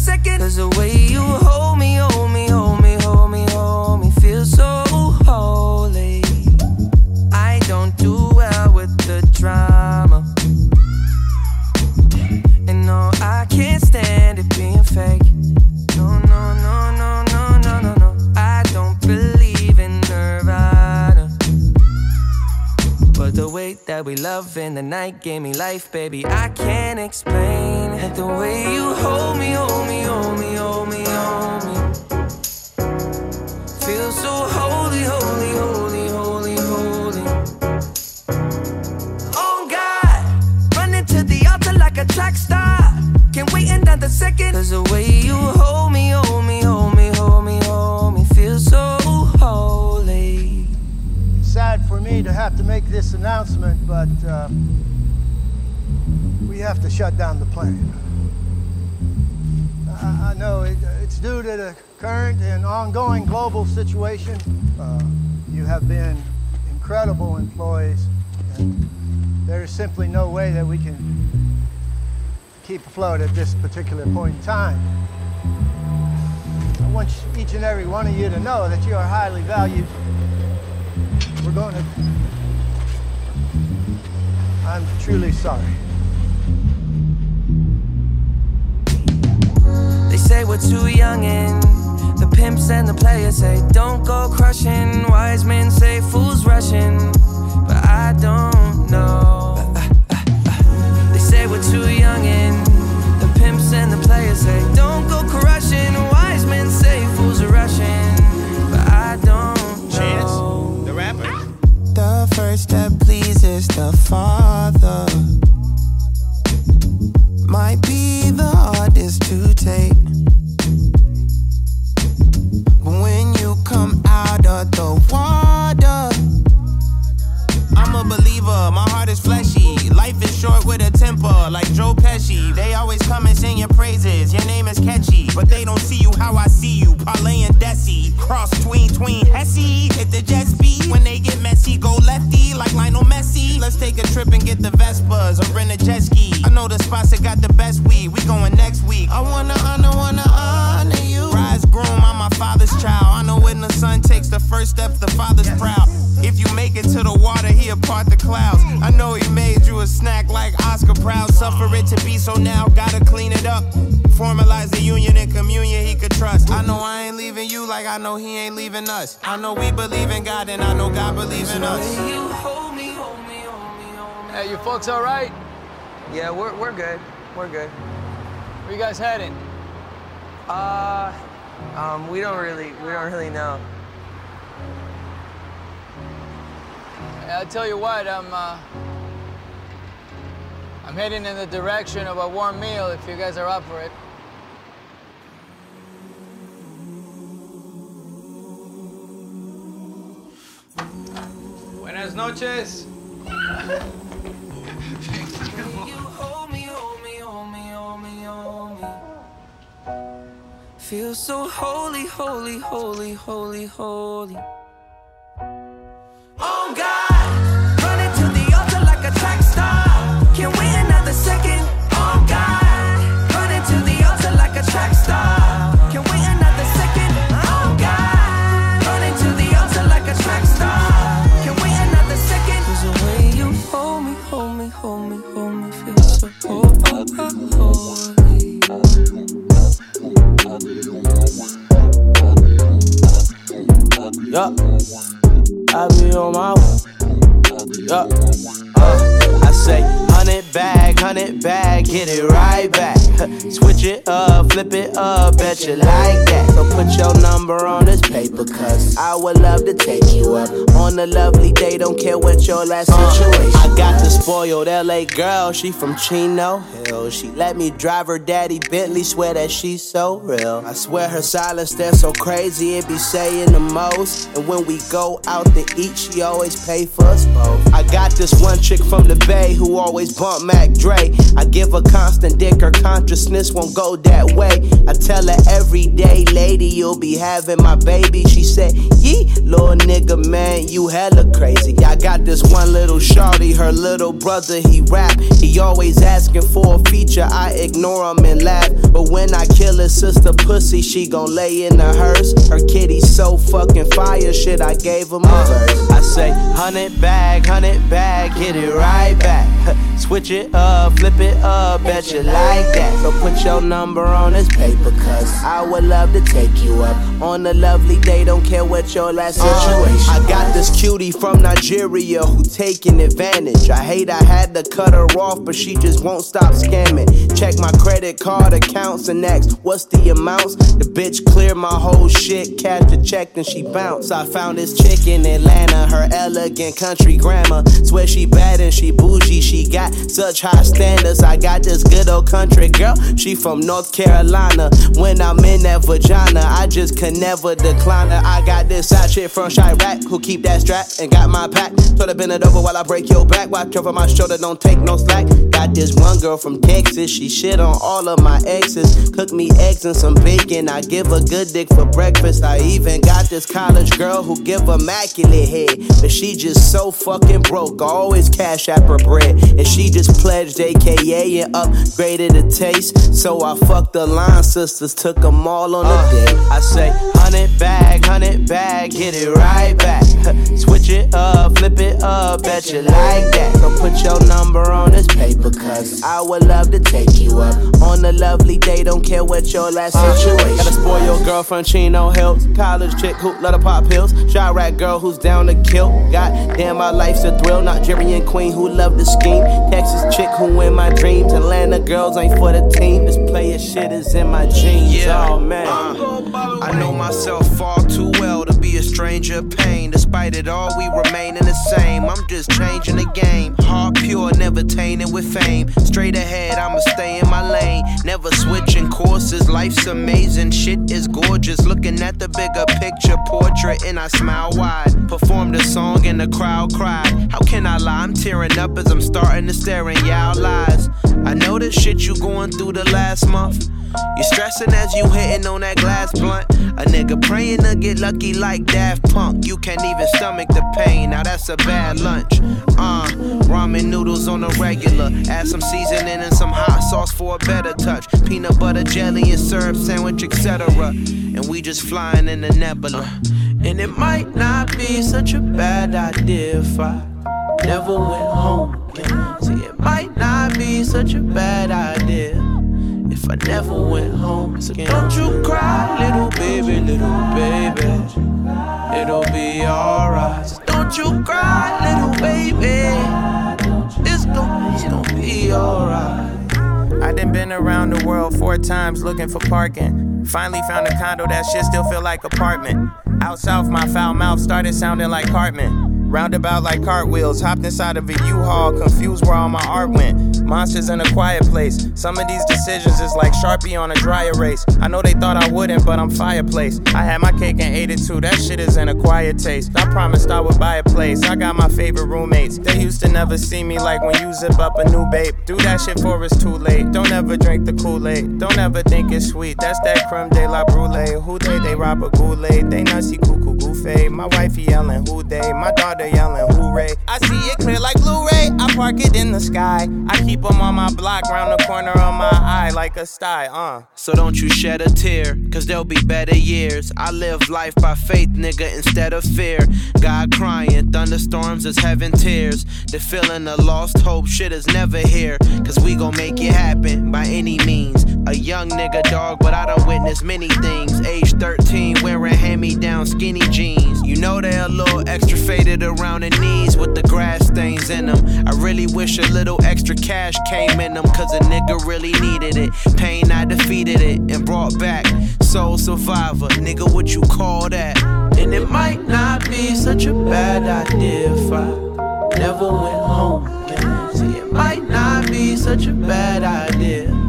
Second. Cause the way you hold that we love in the night gave me life, baby. I can't explain it. The way you hold me, hold me, hold me, hold me, hold me. Feel so holy, holy, holy, holy, holy. Oh God, running to the altar like a track star. Can't wait another second. Cause the way you this announcement, but uh, we have to shut down the plant. I, I know it, it's due to the current and ongoing global situation. Uh, you have been incredible employees, and there is simply no way that we can keep afloat at this particular point in time. I want each and every one of you to know that you are highly valued. We're going to. I'm truly sorry. They say we're too young and the pimps and the players say don't go crushing. Wise men say fools rushing, but I don't know. They say we're too young and the pimps and the players say don't go tell you what, I'm, uh, I'm heading in the direction of a warm meal if you guys are up for it. Buenas noches. Feel so holy, holy, holy, holy, holy. On my way. Yup. Hundred bag, get it right back. Switch it up, flip it up, bet you like that. So put your number on this paper, cause I would love to take you up on a lovely day. Don't care what your last uh, situation. I got the spoiled LA girl, she from Chino Hill. She let me drive her daddy Bentley, swear that she's so real. I swear her silence, they're so crazy, it be saying the most. And when we go out to eat, she always pay for us both. I got this one chick from the Bay who always bump Mac Dre. I give her constant dick, her consciousness won't go that way. I tell her every day, lady, you'll be having my baby. She said, Yee, little nigga, man, you hella crazy. I got this one little shorty, her little brother, he rap. He always asking for a feature, I ignore him and laugh. But when I kill his sister pussy, she gon' lay in the hearse. Her kitty so fucking fire, shit, I gave him a verse. I say, hundred bag, hundred bag, get it right back. Switch it up, flip it up, bet you like that. So put your number on this paper, cause I would love to take you up on a lovely day. Don't care what your last uh, situation. I got this cutie from Nigeria who taking advantage. I hate I had to cut her off, but she just won't stop scamming. Check my credit card accounts and ask what's the amounts. The bitch cleared my whole shit, cash the check, then she bounced. I found this chick in Atlanta, her elegant country grammar. Swear she bad and she bougie, she got such high standards. I got this good old country girl, she from North Carolina. When I'm in that vagina, I just can never decline her. I got this side chick from Chiraq who keep that strap and got my pack. Told her bend it over while I break your back. Watch over my shoulder, don't take no slack. Got this one girl from Texas, she shit on all of my exes. Cook me eggs and some bacon, I give a good dick for breakfast. I even got this college girl who give immaculate head, but she just so fucking broke. Always cash app her bread, and she just pledged AKA and upgraded the taste. So I fucked the line sisters, took them all on a uh. date. I say, hundred bag, hundred bag, get it right back. Switch it up, flip it up, bet you like that. So put your number on this paper, cause I would love to take you up on a lovely day. Don't care what your last uh. situation. Gotta spoil your girlfriend, Chino Hills. College chick who love to pop pills. Shy rat girl who's down to kill. God damn, my life's a thrill. Nigerian queen who love to scheme. Texas chick who in my dreams. Atlanta girls ain't for the team. This player shit is in my jeans. Yeah. Oh man. I know myself far too well to be a stranger pain. Despite it all, we remaining the same. I'm just changing the game. Heart pure, never tainted with fame. Straight ahead, I'ma stay in my lane. Never switching courses. Life's amazing, shit is gorgeous. Looking at the bigger picture portrait, and I smile wide. Performed a song and the crowd cried. How can I lie? I'm tearing up as I'm starting to stare in y'all lies. I know the shit you going through the last month. You stressing as you hitting on that glass blunt. A nigga praying to get lucky like Daft Punk. You can't even stomach the pain. Now that's a bad lunch. Uh, ramen noodles on the regular. Add some seasoning and some hot sauce for a better touch. Peanut butter jelly and syrup sandwich, etc. And we just flying in the nebula. And it might not be such a bad idea if I never went home again. See, it might not be such a bad idea if I never went home again. Don't you cry, little baby, little baby. It'll be alright. So Don't you cry, little baby. It's gonna, it's gonna be alright. I done been around the world four times looking for parking. Finally found a condo that shit still feel like apartment. Out south, my foul mouth started sounding like Cartman. Roundabout like cartwheels, hopped inside of a U-Haul, confused where all my art went. Monsters in a quiet place. Some of these decisions is like Sharpie on a dry erase. I know they thought I wouldn't, but I'm fireplace. I had my cake and ate it too. That shit is an acquired taste. I promised I would buy a place. I got my favorite roommates. They used to never see me like when you zip up a new babe. Do that shit for it's too late. Don't ever drink the Kool-Aid. Don't ever think it's sweet. That's that creme de la brulee. Who they? They rob a Goulet. They nutsy cuckoo goofy. My wifey yelling who they. My daughter yelling hooray. I see it clear like Blu-ray. I park it in the sky. I keep them on my block, round the corner of my eye like a sty. Uh. So don't you shed a tear, cause there'll be better years. I live life by faith, nigga, instead of fear. God crying, thunderstorms is heaven tears. The feeling of lost hope, shit is never here. Cause we gon' make it happen by any means. A young nigga dog, but I done witnessed many things. Age 13, wearing hand me down skinny jeans. You know they're a little extra faded around the knees with the grass stains in them. I really wish a little extra cash came in them, cause a nigga really needed it. Pain, I defeated it and brought back. Soul survivor, nigga, what you call that? And it might not be such a bad idea if I never went home. See, it might not be such a bad idea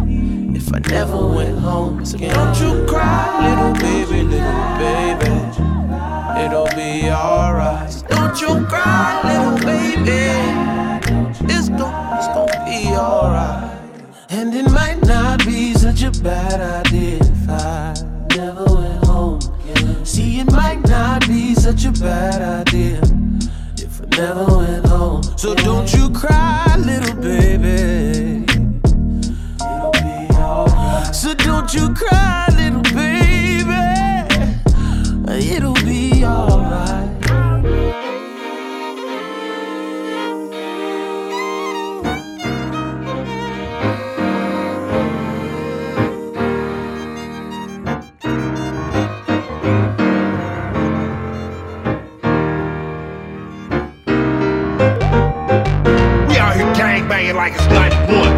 I never went home again. Don't you cry, little baby, little baby. It'll be alright. Don't you cry, little baby. It's gon' it's gon' be alright. And it might not be such a bad idea if I never went home again. See, it might not be such a bad idea if I never went home. So don't you cry, little baby. Don't you cry, little baby. It'll be alright. Like it's 91. You feel me?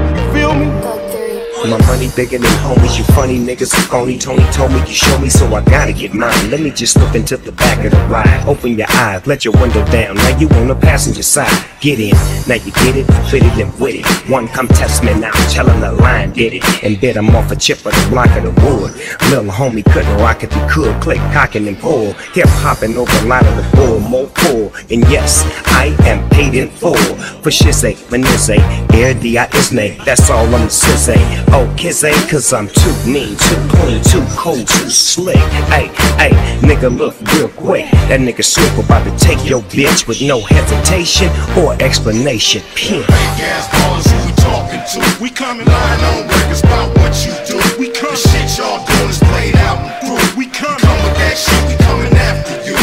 My money bigger than homies, you funny niggas are phony. Tony told me you show me, so I gotta get mine. Let me just slip into the back of the ride. Open your eyes, let your window down. Now you on the passenger side. Get in, now you get it, fit it and with it. One come test me now, tell him the line did it. And bet I'm off a chip of the block of the wood. Little homie couldn't rock if he could. Click, cocking and pull. Hip hopping over a line of the bull, more full. And yes, I am paid in full. For shizzy, manizzy, air D-I-S-N-A. That's all I'm say. Oh, ain't cause I'm too mean, too clean, too cool, too slick. Hey, hey, nigga, look real quick. That nigga Snoop about to take your bitch with no hesitation or explanation. Pin. Gas ballers who we talking to. We coming lying on records about what you do. We come. The shit y'all doing is played out and through. We come. Come with that shit, we coming after you.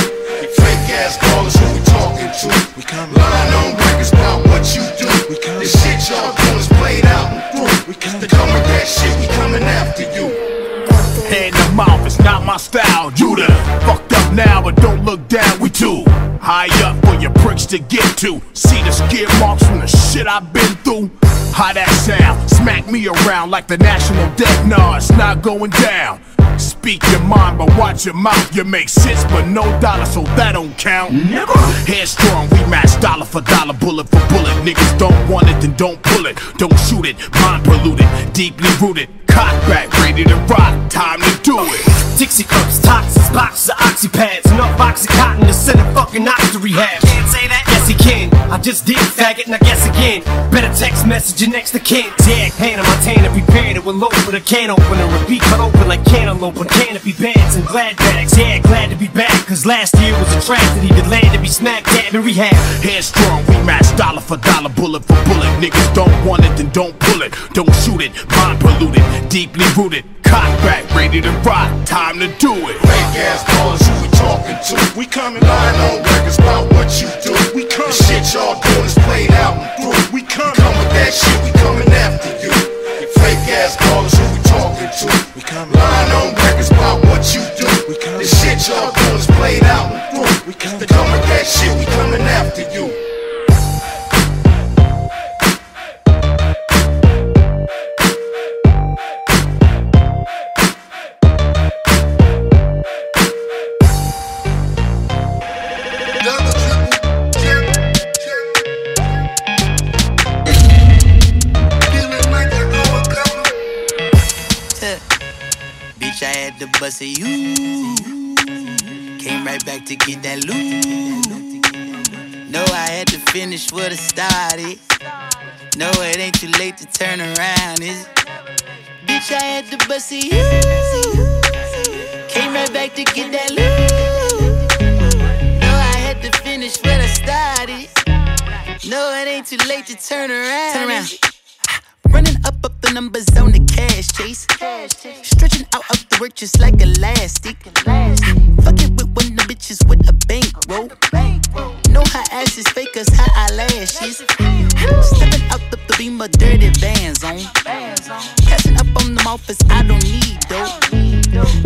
Fake ass ballers who we talking to. We coming. Lying on records about what you do. We come. The shit y'all doing is played out and through. We come. Come with that shit, we coming after you. Head in the mouth, it's not my style. You done fucked up now, but don't look down. We too high up for your pricks to get to. See the skid marks from the shit I've been through. How that sound? Smack me around like the national debt. Nah, it's not going down. Speak your mind, but watch your mouth. You make sense, but no dollar, so that don't count. Never. Headstrong, we match dollar for dollar, bullet for bullet. Niggas don't want it, then don't pull it. Don't shoot it, mind polluted, deeply rooted. Cock back, ready to rock, time to do it. Dixie cups, toxins, boxes of oxypads, enough oxycontin to send a fucking ox to rehab. Can't say that? Yes, he can. I just did faggot, and I guess again. Better text message your next to kin. Tag, Hannah Montana, prepared it with load with a can opener. A beat cut open like cantaloupe on canopy beds and glad bags. Yeah, glad to be back, cause last year was a tragedy. Land to be smack dab in rehab. Headstrong, we match dollar for dollar, bullet for bullet. Niggas don't want it, then don't pull it. Don't shoot it, mind polluted, deeply rooted. Cock back, ready to rock, time to do it. Fake ass ballers who we talking to. We coming lying on records about what you do. We come. The shit y'all doing is played out and through. We come. Come with that shit, we coming after you. Fake ass ballers who we talking to. We coming. Lying on records about what you do. We come. The shit y'all doing is played out and through. We come. Come with that shit, we coming after you. Bust it, you. Came right back to get that loot. No, I had to finish what I started. No, it ain't too late to turn around, is? Bitch, I had to bust you. Came right back to get that loot. No, I had to finish what I started. No, it ain't too late to turn around. Turn around. Running up up the numbers on the cash chase. Stretching out up the work just like elastic. Fucking with one of the bitches with a bank bankroll. Know her ass is fake as her eyelashes. Stepping out the, the beam of dirty bands on. Catching up on them offers I don't need though.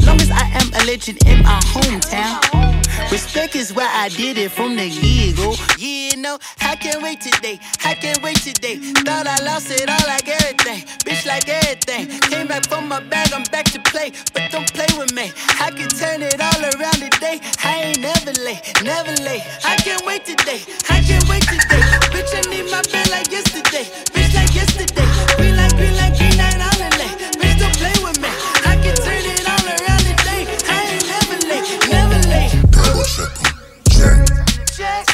Long as I am a legend in my hometown. Respect is why I did it from the get-go. Yeah, no, I can't wait today. I can't wait today. Thought I lost it all like everything. Bitch, like everything. Came back from my bag, I'm back to play. But don't play with me. I can turn it all around today. I ain't never late, never late. I can't wait today. I can't wait today. Bitch, I need my bed. Like yesterday.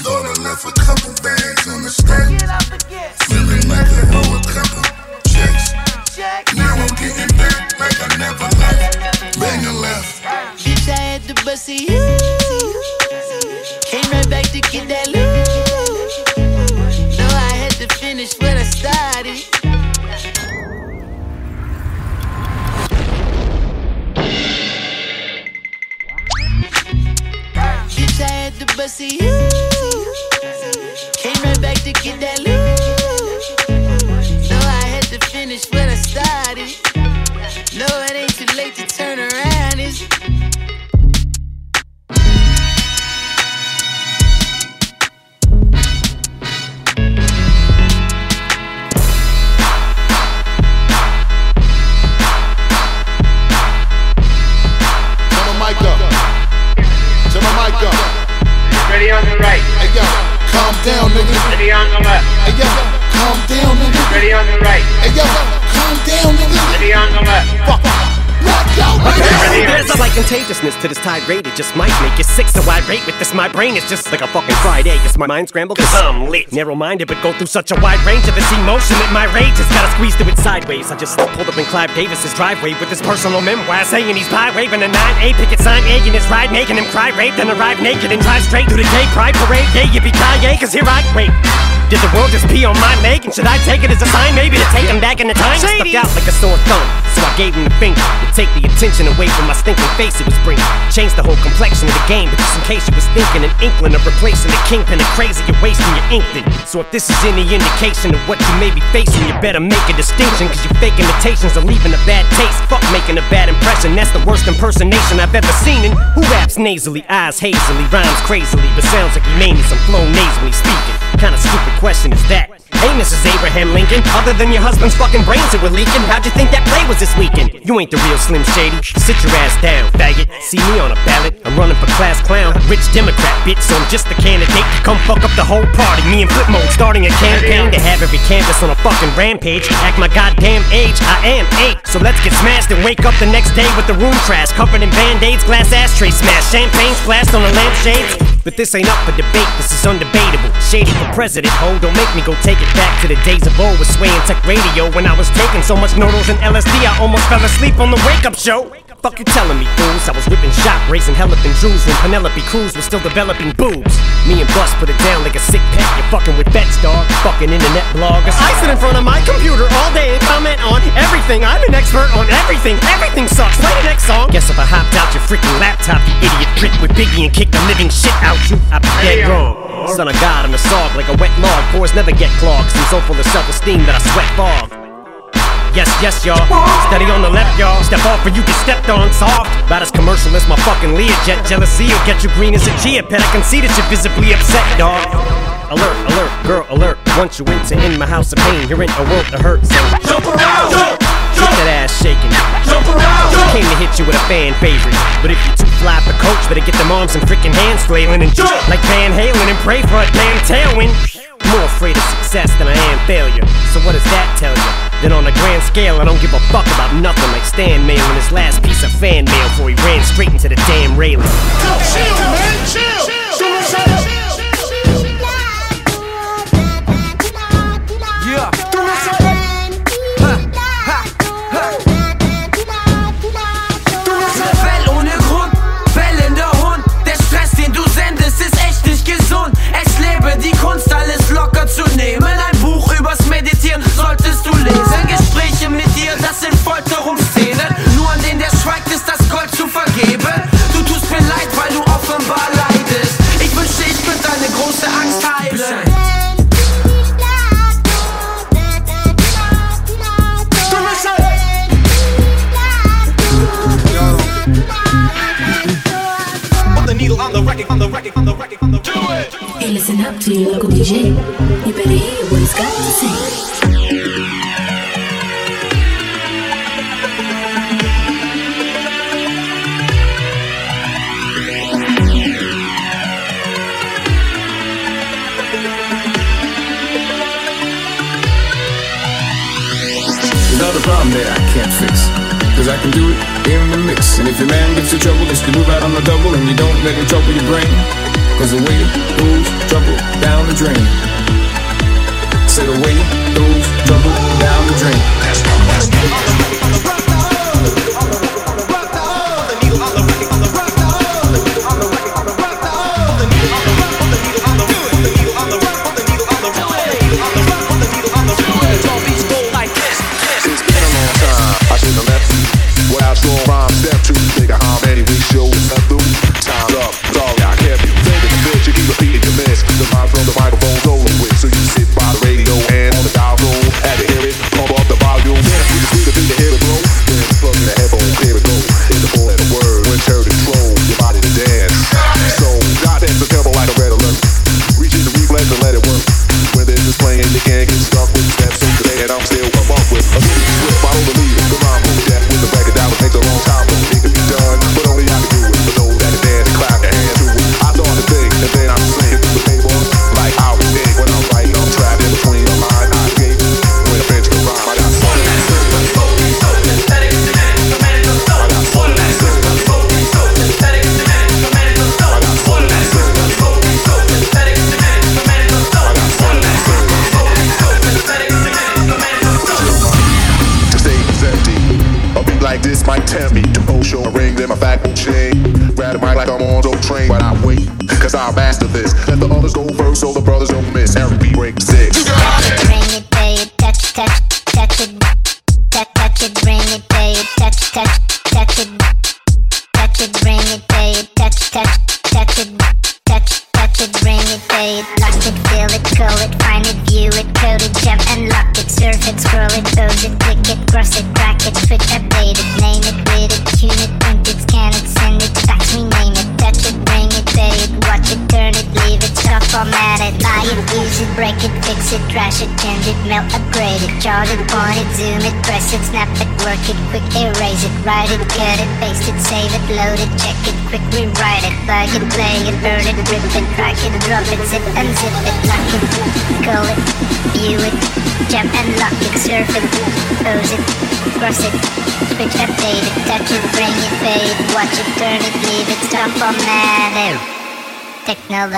Thought I left a couple bags on the stack. Feeling like I owe a couple checks. Now I'm getting back like I never left. Banger left. Bitch, I had to bust you. Came right back to get that loot. No, I had to finish what I started. Bust it, you. Came right back to get that loot. Down, nigga. Ready on the left. Hey yo, calm down, nigga. Ready on the right. Hey yo, calm down, nigga. Ready on the left. Fuck. There's a like contagiousness to this tirade. It just might make you sick, so I rate with this. My brain is just like a fucking fried egg. It's my mind scrambled, cause I'm lit. Narrow minded, but go through such a wide range of this emotion that my rage has gotta squeeze through it sideways. I just pulled up in Clive Davis's driveway with his personal memoir saying he's pie waving a 9A picket sign, egging his ride, making him cry rape, then arrive naked and drive straight through the gay pride parade. Yeah, you be ki cause here I wait. Did the world just pee on my leg? And should I take it as a sign maybe to take him back in the time? I Stuck out like a sore thumb, so I gave him the finger to take the attention away from my stinking face it was bringing. Changed the whole complexion of the game, but just in case you was thinking, an inkling of replacing the kingpin and crazy, you're wasting your inkling. So if this is any indication of what you may be facing, you better make a distinction, cause your fake imitations are leaving a bad taste. Fuck making a bad impression, that's the worst impersonation I've ever seen. And who raps nasally, eyes hazily, rhymes crazily, but sounds like he need some flow nasally speaking. Kinda stupid question is that? Hey, Mrs. Abraham Lincoln, other than your husband's fucking brains that were leaking, how'd you think that play was this weekend? You ain't the real Slim Shady. Sit your ass down, faggot. See me on a ballot. I'm running for class clown, rich Democrat bitch, so I'm just the candidate come fuck up the whole party. Me and Flip Mode starting a campaign to have every campus on a fucking rampage. Act my goddamn age, I am eight. So let's get smashed and wake up the next day with the room trash covered in band-aids, glass ashtray smashed, champagne splashed on the lampshades. But this ain't up for debate, this is undebatable. Shady for president, ho, don't make me go take it back to the days of old with Sway and Tech Radio. When I was taking so much noodles and LSD, I almost fell asleep on the wake up show. Fuck you telling me, fools? I was whipping shop, raising hell up in Drews when Penelope Cruz was still developing boobs. Me and Bus put it down like a sick pet. You're fucking with bets, dog. Fucking internet bloggers. I sit in front of my computer all day and comment on everything. I'm an expert on everything. Everything sucks. Play the next song. Guess if I hopped out your freaking laptop, you idiot prick with Biggie and kicked the living shit out you, I'd be dead wrong. Son of God, I'm a sog like a wet log. Pores never get clogged. I'm so full of self-esteem that I sweat fog. Yes, yes, y'all. Steady on the left, y'all. Step off or you get stepped on. Soft. About as commercial as my fucking Learjet. Jealousy will get you green as a chia pet. I can see that you're visibly upset, dog. Alert, alert, girl, alert. Once you enter in my house of pain, you're in a world of hurt. So jump around, jump, Get that ass shaking. Jump around, jump. Came to hit you with a fan favorite. But if you too fly for coach, better get them arms and freaking hands flailing and jump like Van Halen and pray for a damn tailwind. More afraid of success than I am failure. So what does that tell you? Then on a grand scale, I don't give a fuck about nothing like Stan And his last piece of fan mail before he ran straight into the damn railing. Yo, chill, man, chill. chill, chill, chill chill. chill. die Kunst, alles locker zu nehmen. Ein Buch übers Meditieren Lesen Gespräche mit dir, das sind Folterungsszenen Nur an den, der schweigt, ist das Gold zu vergeben Du tust mir leid, weil du offenbar leidest Ich wünschte, ich könnte deine große Angst heilen on the record, on the record, on the record, on the Do it! Hey, listen up to your local DJ. You better hear what he's got to say. There's not a problem that I can't fix. Cause I can do it in the mix. And if your man gets in trouble, just to move out on the double and you don't let him trouble your brain. Cause the way it goes, trouble down the drain. Say the way it goes, trouble down the drain.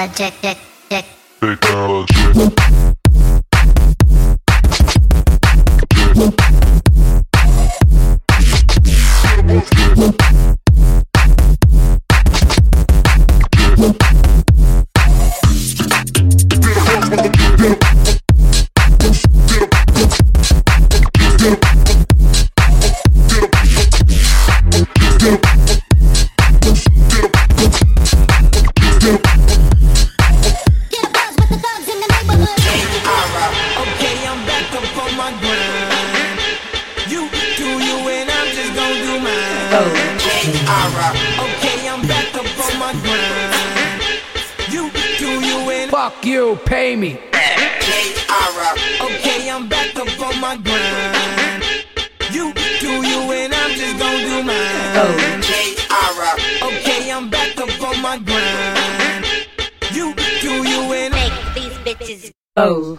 Project Okay. Okay, I'm back up my grind. You do you and make these bitches. Oh.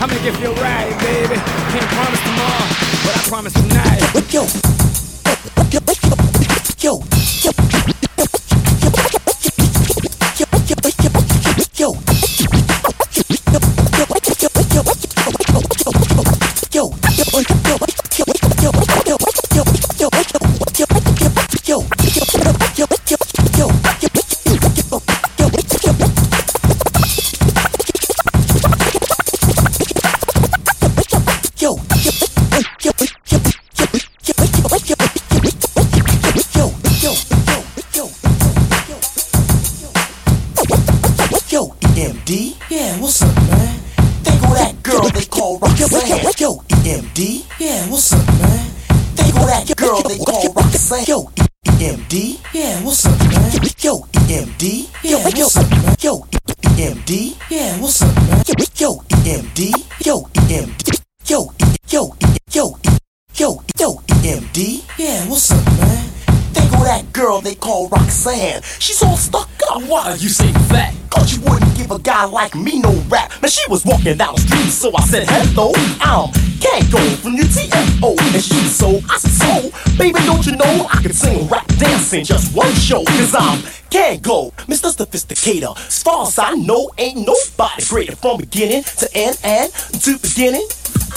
I'm gonna it you right, baby. Can't promise tomorrow, but I promise tonight. said hello, I'm Kangol from UTFO. And she so, I said so. Baby, don't you know I can sing, rap, dance in just one show? Cause I'm Kangol, Mr. Sophisticator. As far as I know, ain't nobody greater from beginning to end and to beginning.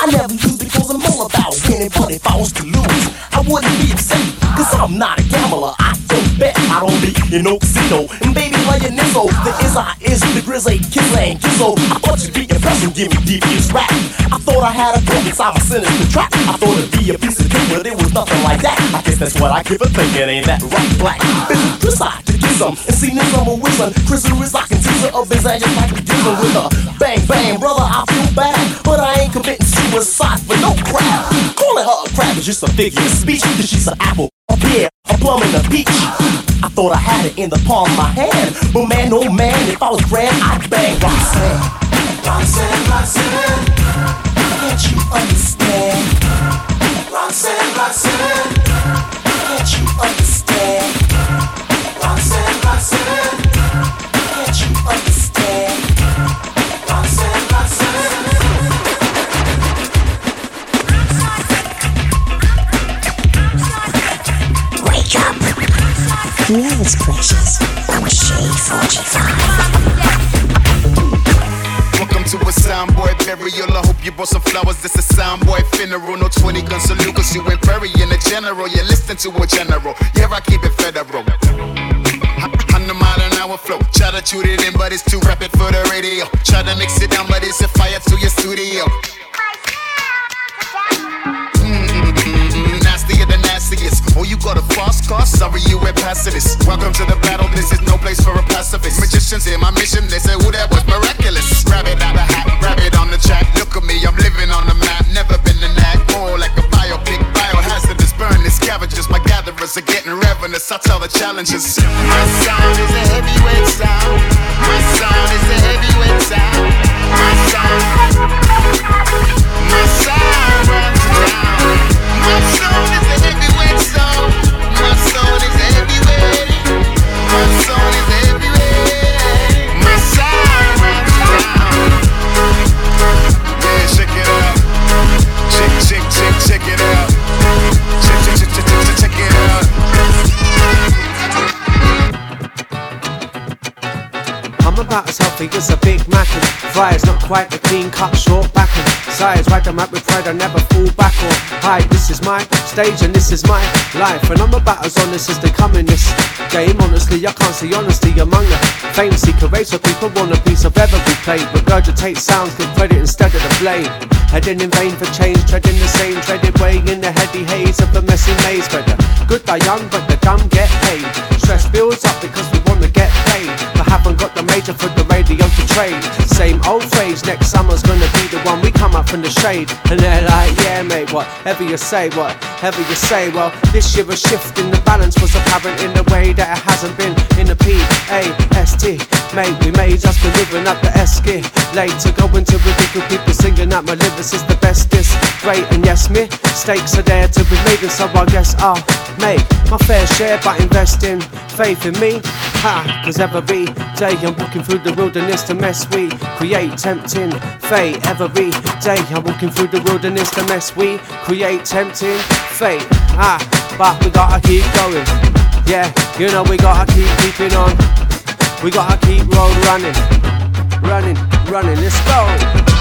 I never lose because I'm all about winning, but if I was to lose, I wouldn't be upset. Cause I'm not a gambler, I don't bet, I don't be in no casino. And baby, playing Nimbo. The is I is the grizzly, Kinley, Kinzo. I thought you'd be impressed and give me deep ears rap. I thought I had a gun inside my sinister trap. I thought it'd be a piece of cake, but it was nothing like that. I guess that's what I give a thinking, ain't that right, black? Been Chris I to get some, and see Nimbo a whizzin'. Chris is like a teaser of his ass just like a dealer with a bang bang, brother. I feel bad, but I ain't committing. Was suicide but no crap. Calling her a crab is just a figure of speech, cause she's an apple, a pear, a plum, and a peach. I thought I had it in the palm of my hand, but man, oh man, if I was grand, I'd bang Roxanne. Roxanne, Roxanne, can't you understand? Roxanne, Roxanne. Yes, precious. I'm Shade 45. Welcome to a soundboy burial. I hope you brought some flowers. This is soundboy funeral. No 20 gun salute, cause you ain't burying a general. You're listening to a general. Yeah, I keep it federal. Hundred mile an hour flow. Try to tune it in, but it's too rapid for the radio. Try to mix it down, but it's a fire to your studio. Nastier than nastiest. Oh, you got a fast car? Sorry, you went this. Welcome to the battle. This is no place for a pacifist. Magicians in my mission. They say, "Who that was miraculous?" Grab it out the hat, grab it on the track. Look at me, I'm living on the map. Never been a nag. More like a biopic, biohazardous. Burn the scavengers. My gatherers are getting ravenous. I tell the challenges. My sound is a heavyweight sound. My sound is a heavyweight sound. My sound. Clean cut, short back and size. Ride them out with pride, I never fall back or hide. This is my stage and this is my life, and I'm about as honest as they come in this game. Honestly, I can't see honesty among the fame seeker race. So people want a piece of every plate, regurgitate sounds, give credit instead of the blame. Heading in vain for change, treading the same treaded way in the heady haze of a messy maze. But the good die young, but the dumb get paid. Stress builds up because we wanna get paid, haven't got the major for the radio to trade. Same old phrase, next summer's gonna be the one we come up from the shade. And they're like, yeah, mate, whatever you say, whatever you say. Well, this year a shift in the balance was apparent in a way that it hasn't been in the P A S T. Mate, we may just be living up the S gear. Late to ridiculous people singing that my lyrics is the best. This great, and yes, me stakes are there to be made, and so I guess ah, I'll make my fair share by investing faith in me. Ha, cause every day I'm walking through the wilderness to mess we create, tempting fate. Every day I'm walking through the wilderness to mess we create, tempting fate. Ah, but we gotta keep going. Yeah, you know we gotta keep keeping on. We gotta keep road running, running, running. Let's go.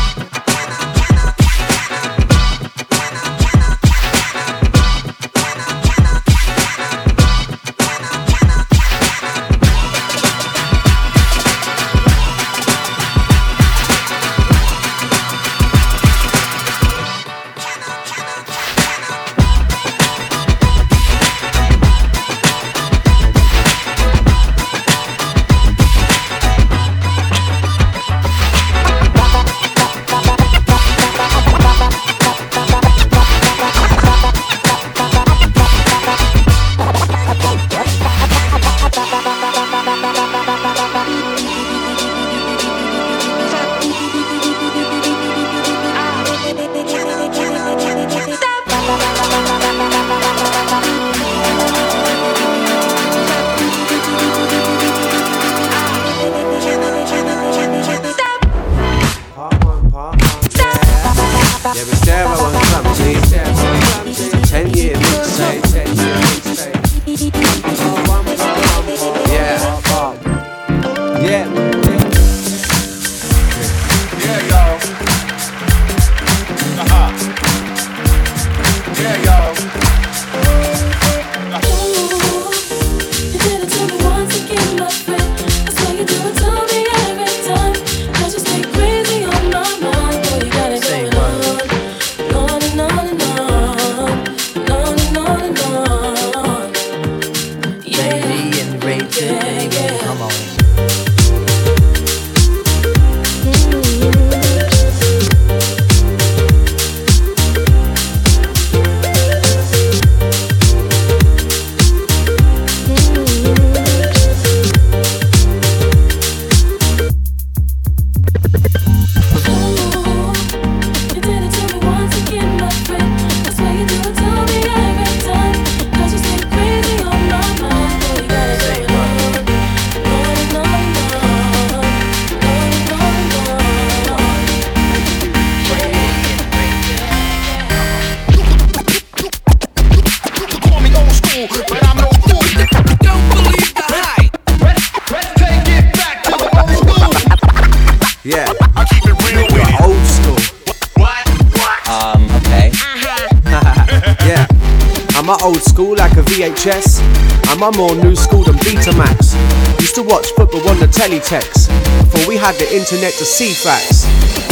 Am I more new school than Betamax? Used to watch football on the teletext before we had the internet to see facts.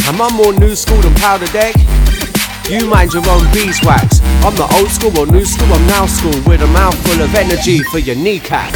Am I more new school than powder deck? You mind your own beeswax. I'm the old school or new school, I'm now school with a mouthful of energy for your kneecap.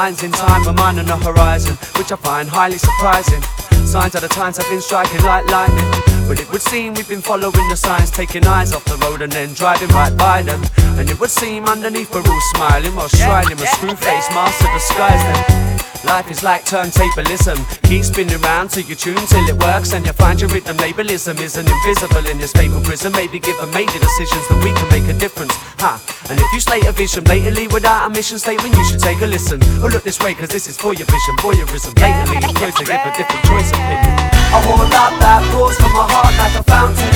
Not a lot of minds in time. We're mine on the horizon, which I find highly surprising. Signs of the times have been striking like lightning. But it would seem we've been following the signs, taking eyes off the road and then driving right by them. And it would seem underneath we're all smiling while striding a screw face master disguise them. Life is like turntablism. Keep spinning round till you tune till it works and you find your rhythm. Labalism isn't invisible in this paper prison. Maybe give a major decisions that we can make a difference. Huh? And if you slate a vision blatantly without a mission statement, you should take a listen. Or look this way, cause this is for your vision, voyeurism. Blatantly employed to give a different choice opinion. I hold up that pours from my heart like a fountain.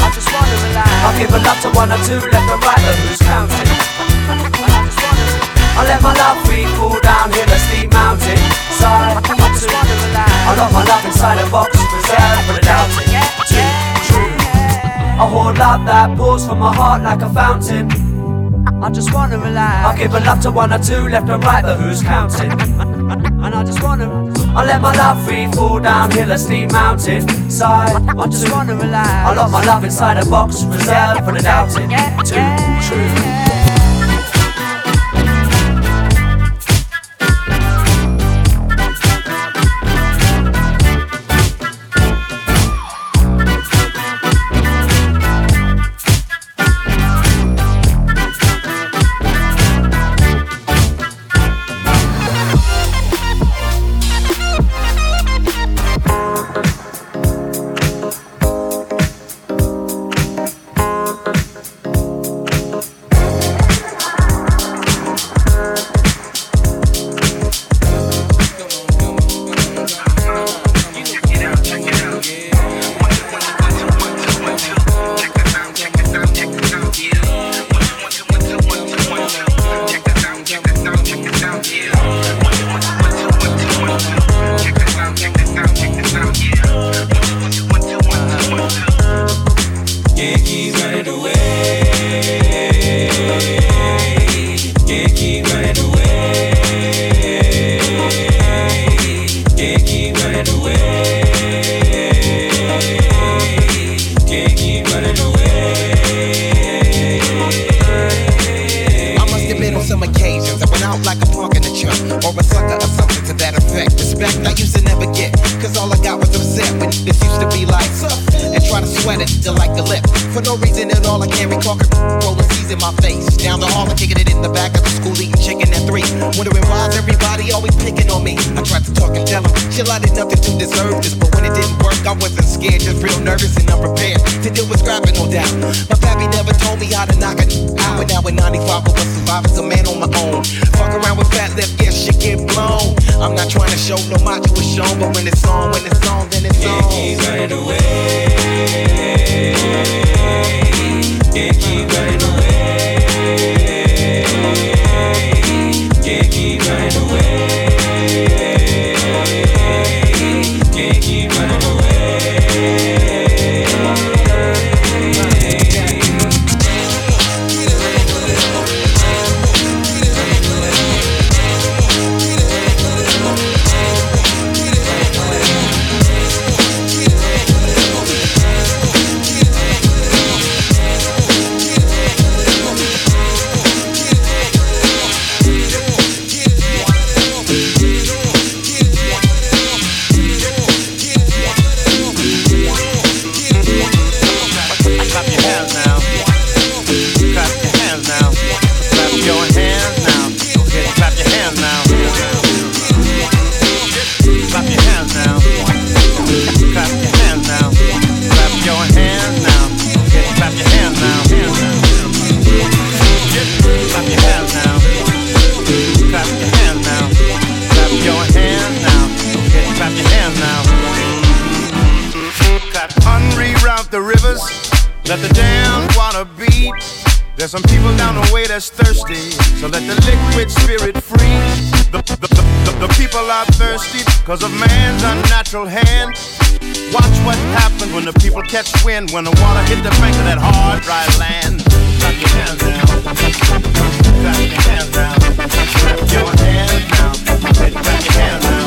I just wanna relax. I'll give a love to one or two, left and right, but who's counting? I let my love free fall down here, a steep mountain side. I just wanna. I lock my love inside a box, reserved for the doubting. Too true. I hold love that pours from my heart like a fountain. I just wanna relax. I'll give a love to one or two, left and right, but who's counting? And I just wanna. I let my love free fall down hill a steep mountain side. I just wanna relax. I lock my love inside a box, reserved for the doubting. Too true. Some people down the way that's thirsty, so let the liquid spirit free. The, the, the, the, people are thirsty because of man's unnatural hand. Watch what happens when the people catch wind, when the water hit the bank of that hard, dry land. Clap your hands down. Clap your hands down. Clap your hands down. Clap your hands down.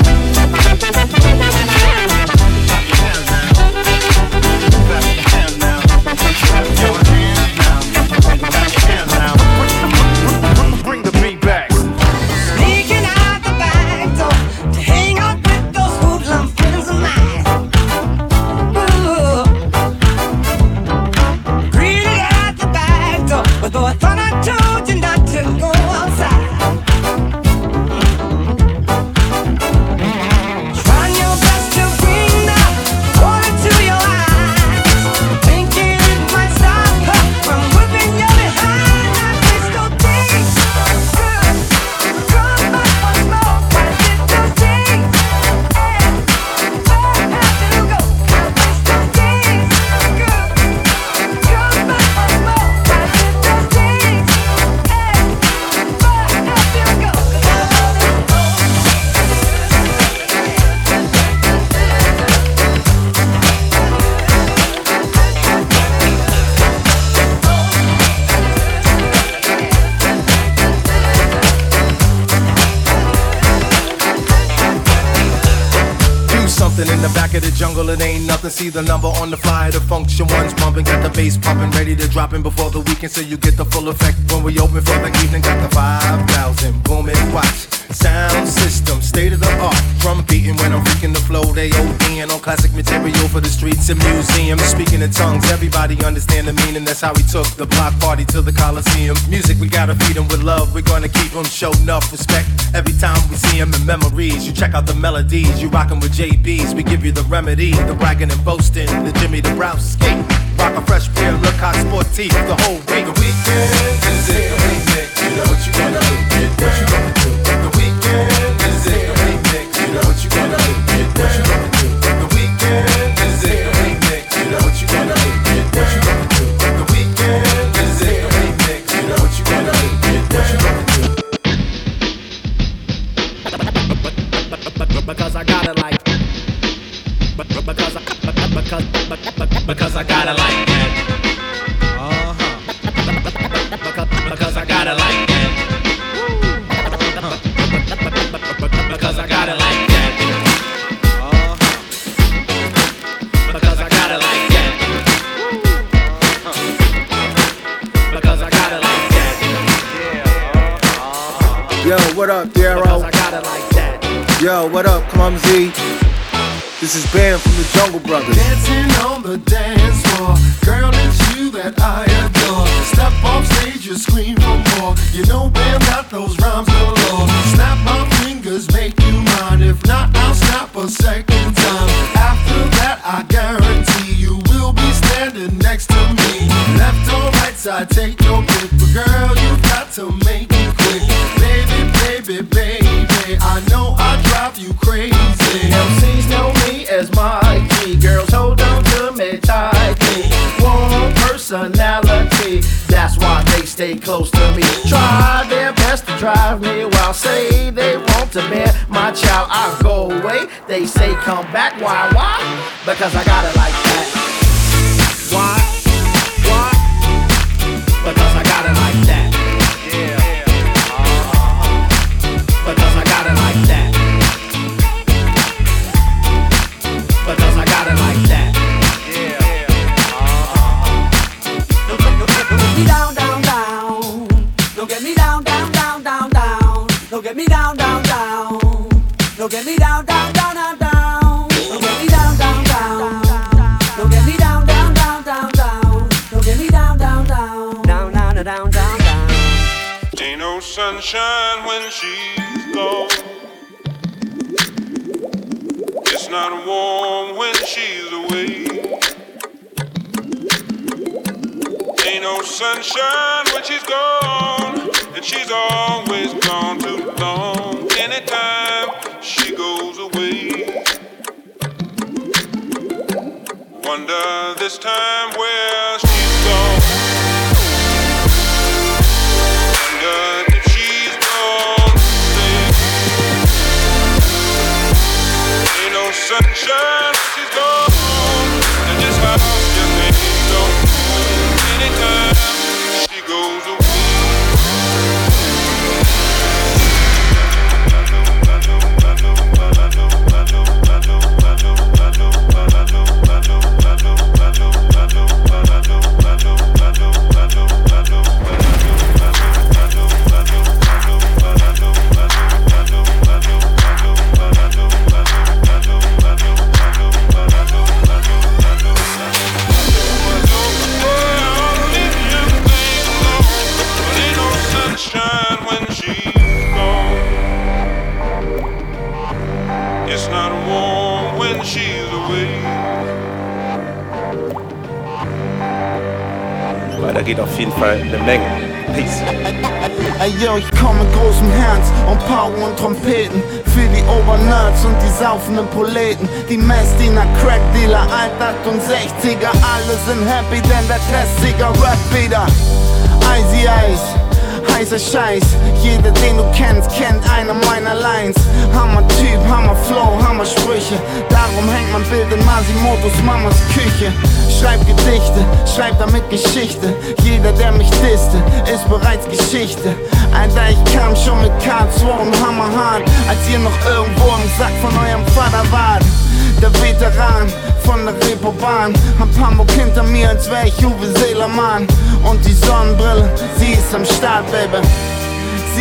Jungle, it ain't nothing. See the number on the flyer, the function one's pumping. Got the bass pumping, ready to drop in before the weekend, so you get the full effect when we open for the evening. Got the 5,000 booming watch. Sound system, state of the art. Drum beating when I'm freaking the flow. They ODing on classic material for the streets and museums. Speaking in tongues, everybody understand the meaning. That's how we took the block party to the Coliseum. Music, we gotta feed them with love. We're gonna keep them show enough respect. Every time we see them in memories, you check out the melodies. You rockin' with JBs, we give you the remedy. The bragging and boasting, the Jimmy the skate. Rock a fresh pair, look hot sporty the whole week. The weekend is it, remix. You know what you gonna do, get what you gonna do. Because I got it like Mumsy. This is Bam from the Jungle Brothers. Dancing on the dance floor, girl, it's you that I adore. Step off stage, you scream for more. You know, Bam,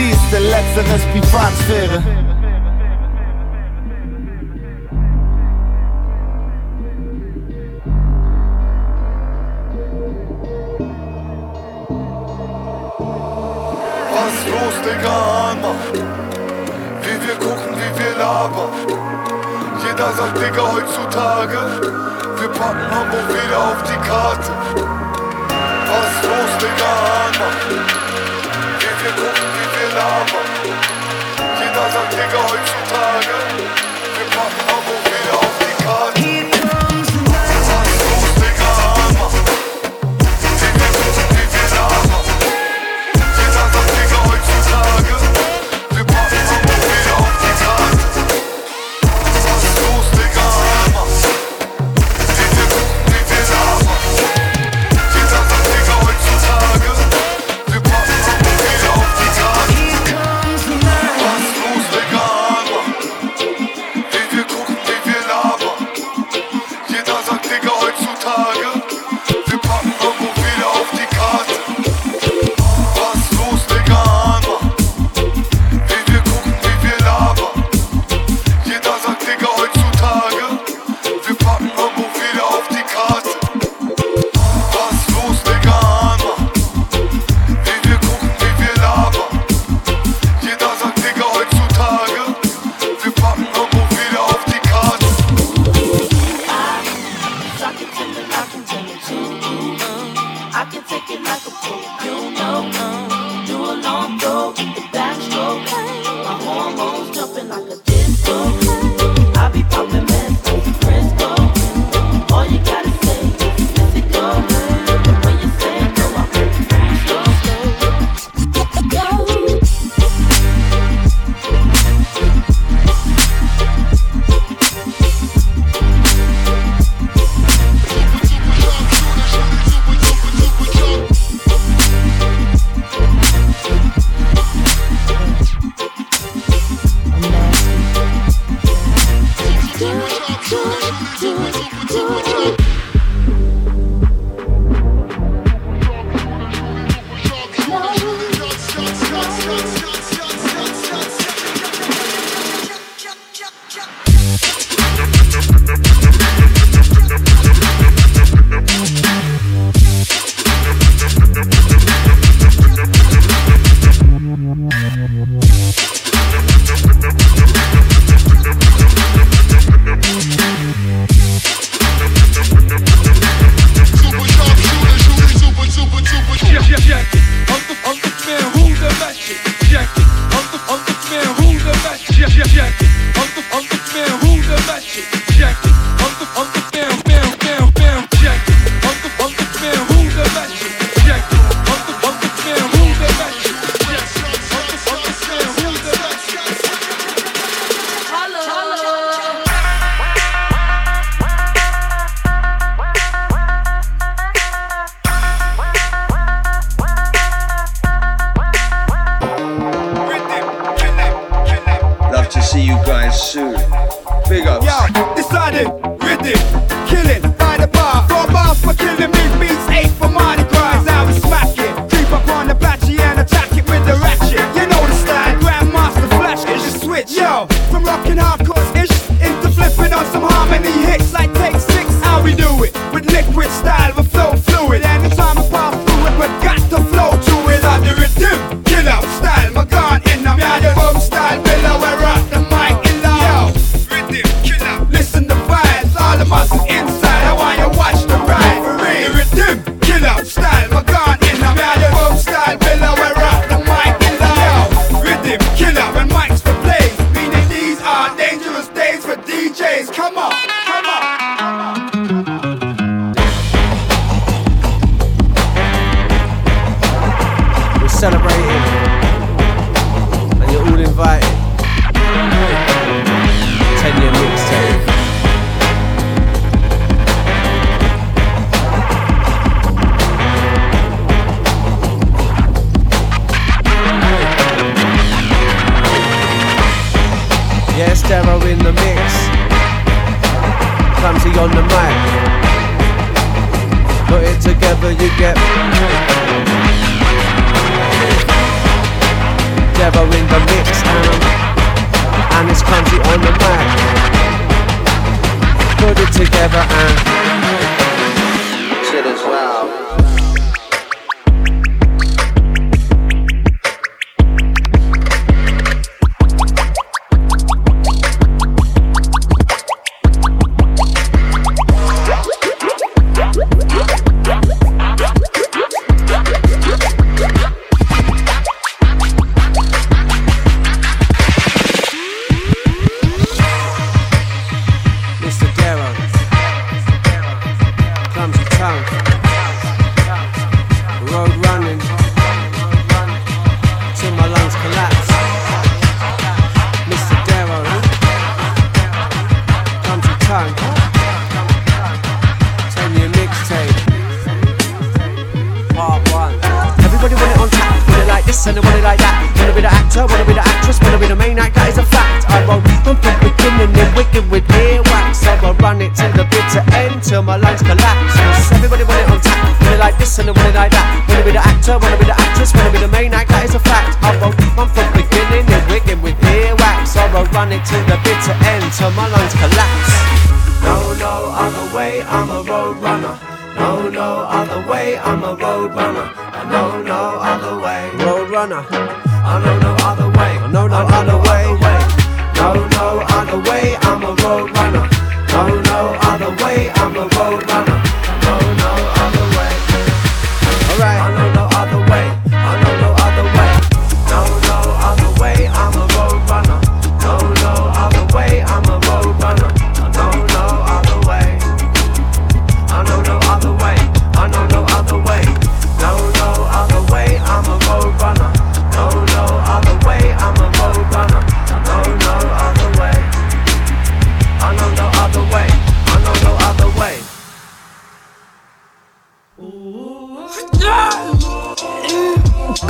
siehste, letzteres Privatsphäre. Was los, Digga, Hammer? Wie wir gucken, wie wir labern. Jeder sagt, Digga, heutzutage, wir packen Hamburg wieder auf die Karte. Was los, Digga, Hammer? Jeder sagt Digga heutzutage see you guys soon. Big ups. Yo, decided, rhythm, killing by the bar. Four bars for killing me beats, eight for Mardi Gras. Now we smacking, creep up on the patchy and attack it with the ratchet. You know the style, grandmaster flash is your switch. Yo, from rocking hardcore ish into flipping on some harmony hits like take six. How we do it with liquid style.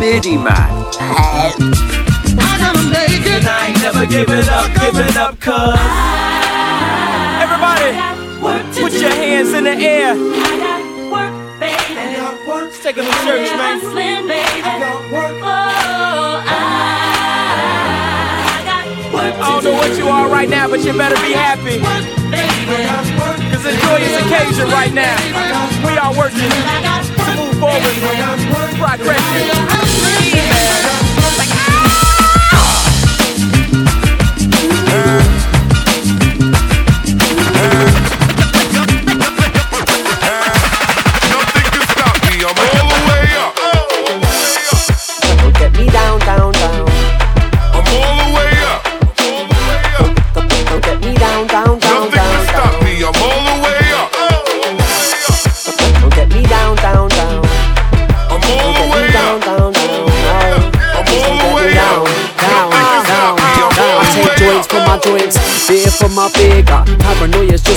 Beardyman. I'm gonna make it. I ain't never giving up, giving up, cuz. Everybody, put your hands in the air. Let's take them to church, man. I don't know what you are right now, but you better be happy. Cause a joyous occasion right now. We are working forward. Progression.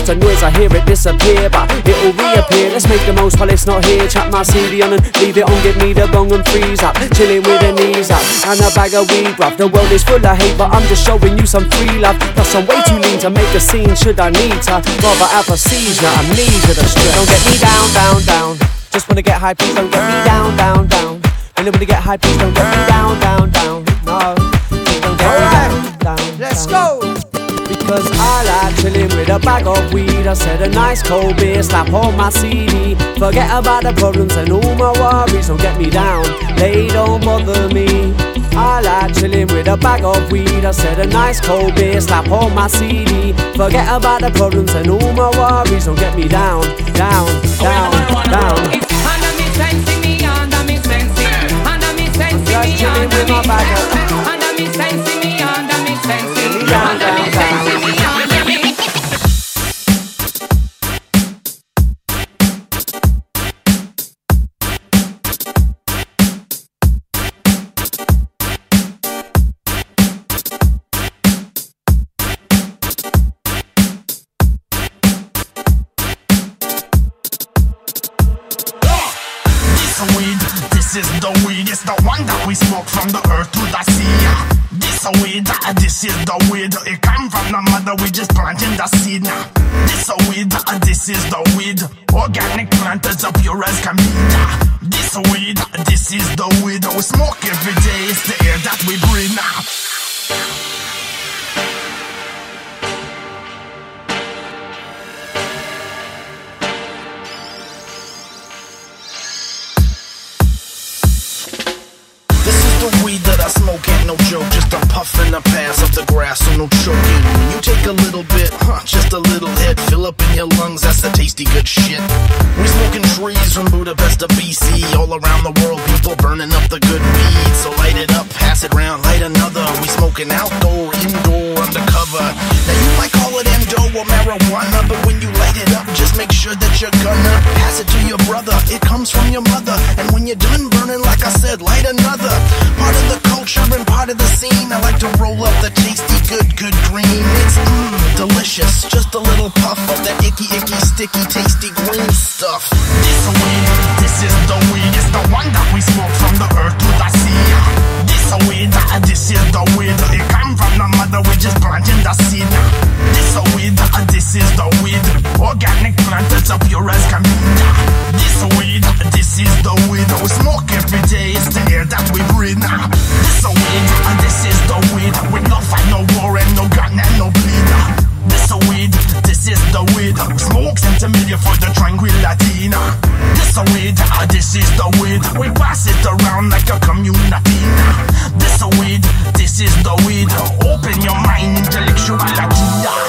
A noise, I hear it disappear, but it'll reappear. Let's make the most while it's not here. Chat my CD on and leave it on, give me the bong and freeze up. Chilling with the knees up and a bag of weed, bruv. The world is full of hate, but I'm just showing you some free love. Plus, I'm way too lean to make a scene. Should I need to? Rather have a seizure, amnesia, the stress. Don't get me down, down, down. Just wanna get high, please don't get me down, down, down. When nobody get high, please don't get me down, down, down. No, please don't get me down, down. Let's go. I like chilling with a bag of weed. I said a nice cold beer, slap on my CD. Forget about the problems and all my worries. Don't get me down, they don't bother me. I like chilling with a bag of weed. I said a nice cold beer, slap on my CD. Forget about the problems and all my worries. Don't get me down, down, down, down. Under me sensi, me under me sensi, under me sensi, me with my bag of under me sensi, me under me sensi, under me sensi, me under me. The one that we smoke from the earth to the sea. This a weed, this is the weed, it come from the mother, we just planting the seed now. This weed, uh, this is the weed, organic plant as pure as can be. This weed, uh, this is the weed, we smoke every day, it's the air that we breathe now. The weed that I smoke, ain't no joke. Just a puff in the pass of the grass, so no choking. When you take a little bit, huh, just a little hit, fill up in your lungs, that's the tasty good shit. We smoking trees from Budapest to BC, all around the world, people burning up the good weed. So light it up, pass it round, light another. We smoking outdoor, indoor, undercover. Now you might call it endo or marijuana, but when you light it up, just make sure that you're gonna pass it to your brother. It comes from your mother, and when you're done burning, like I said, light another. Part of the culture and part of the scene. I like to roll up the tasty, good, good green. It's mmm, delicious. Just a little puff of that icky, icky, sticky, tasty green stuff. This weed, this is the weed. It's the one that we smoke from the earth to the This weed, uh, this is the weed. It come from the mother, we just planting the seed. This weed, uh, this is the weed. Organic plant that's up pure as can. This weed, uh, this is the weed. We smoke every day. It's the air that we breathe. This weed, uh, this is the weed. With no fight, no war, and no gun and no bleed. This a weed, this is the weed. Smoke sentimeter for the tranquility. This a weed, uh, this is the weed. We pass it around like a community. This a weed, this is the weed. Open your mind, intellectuality.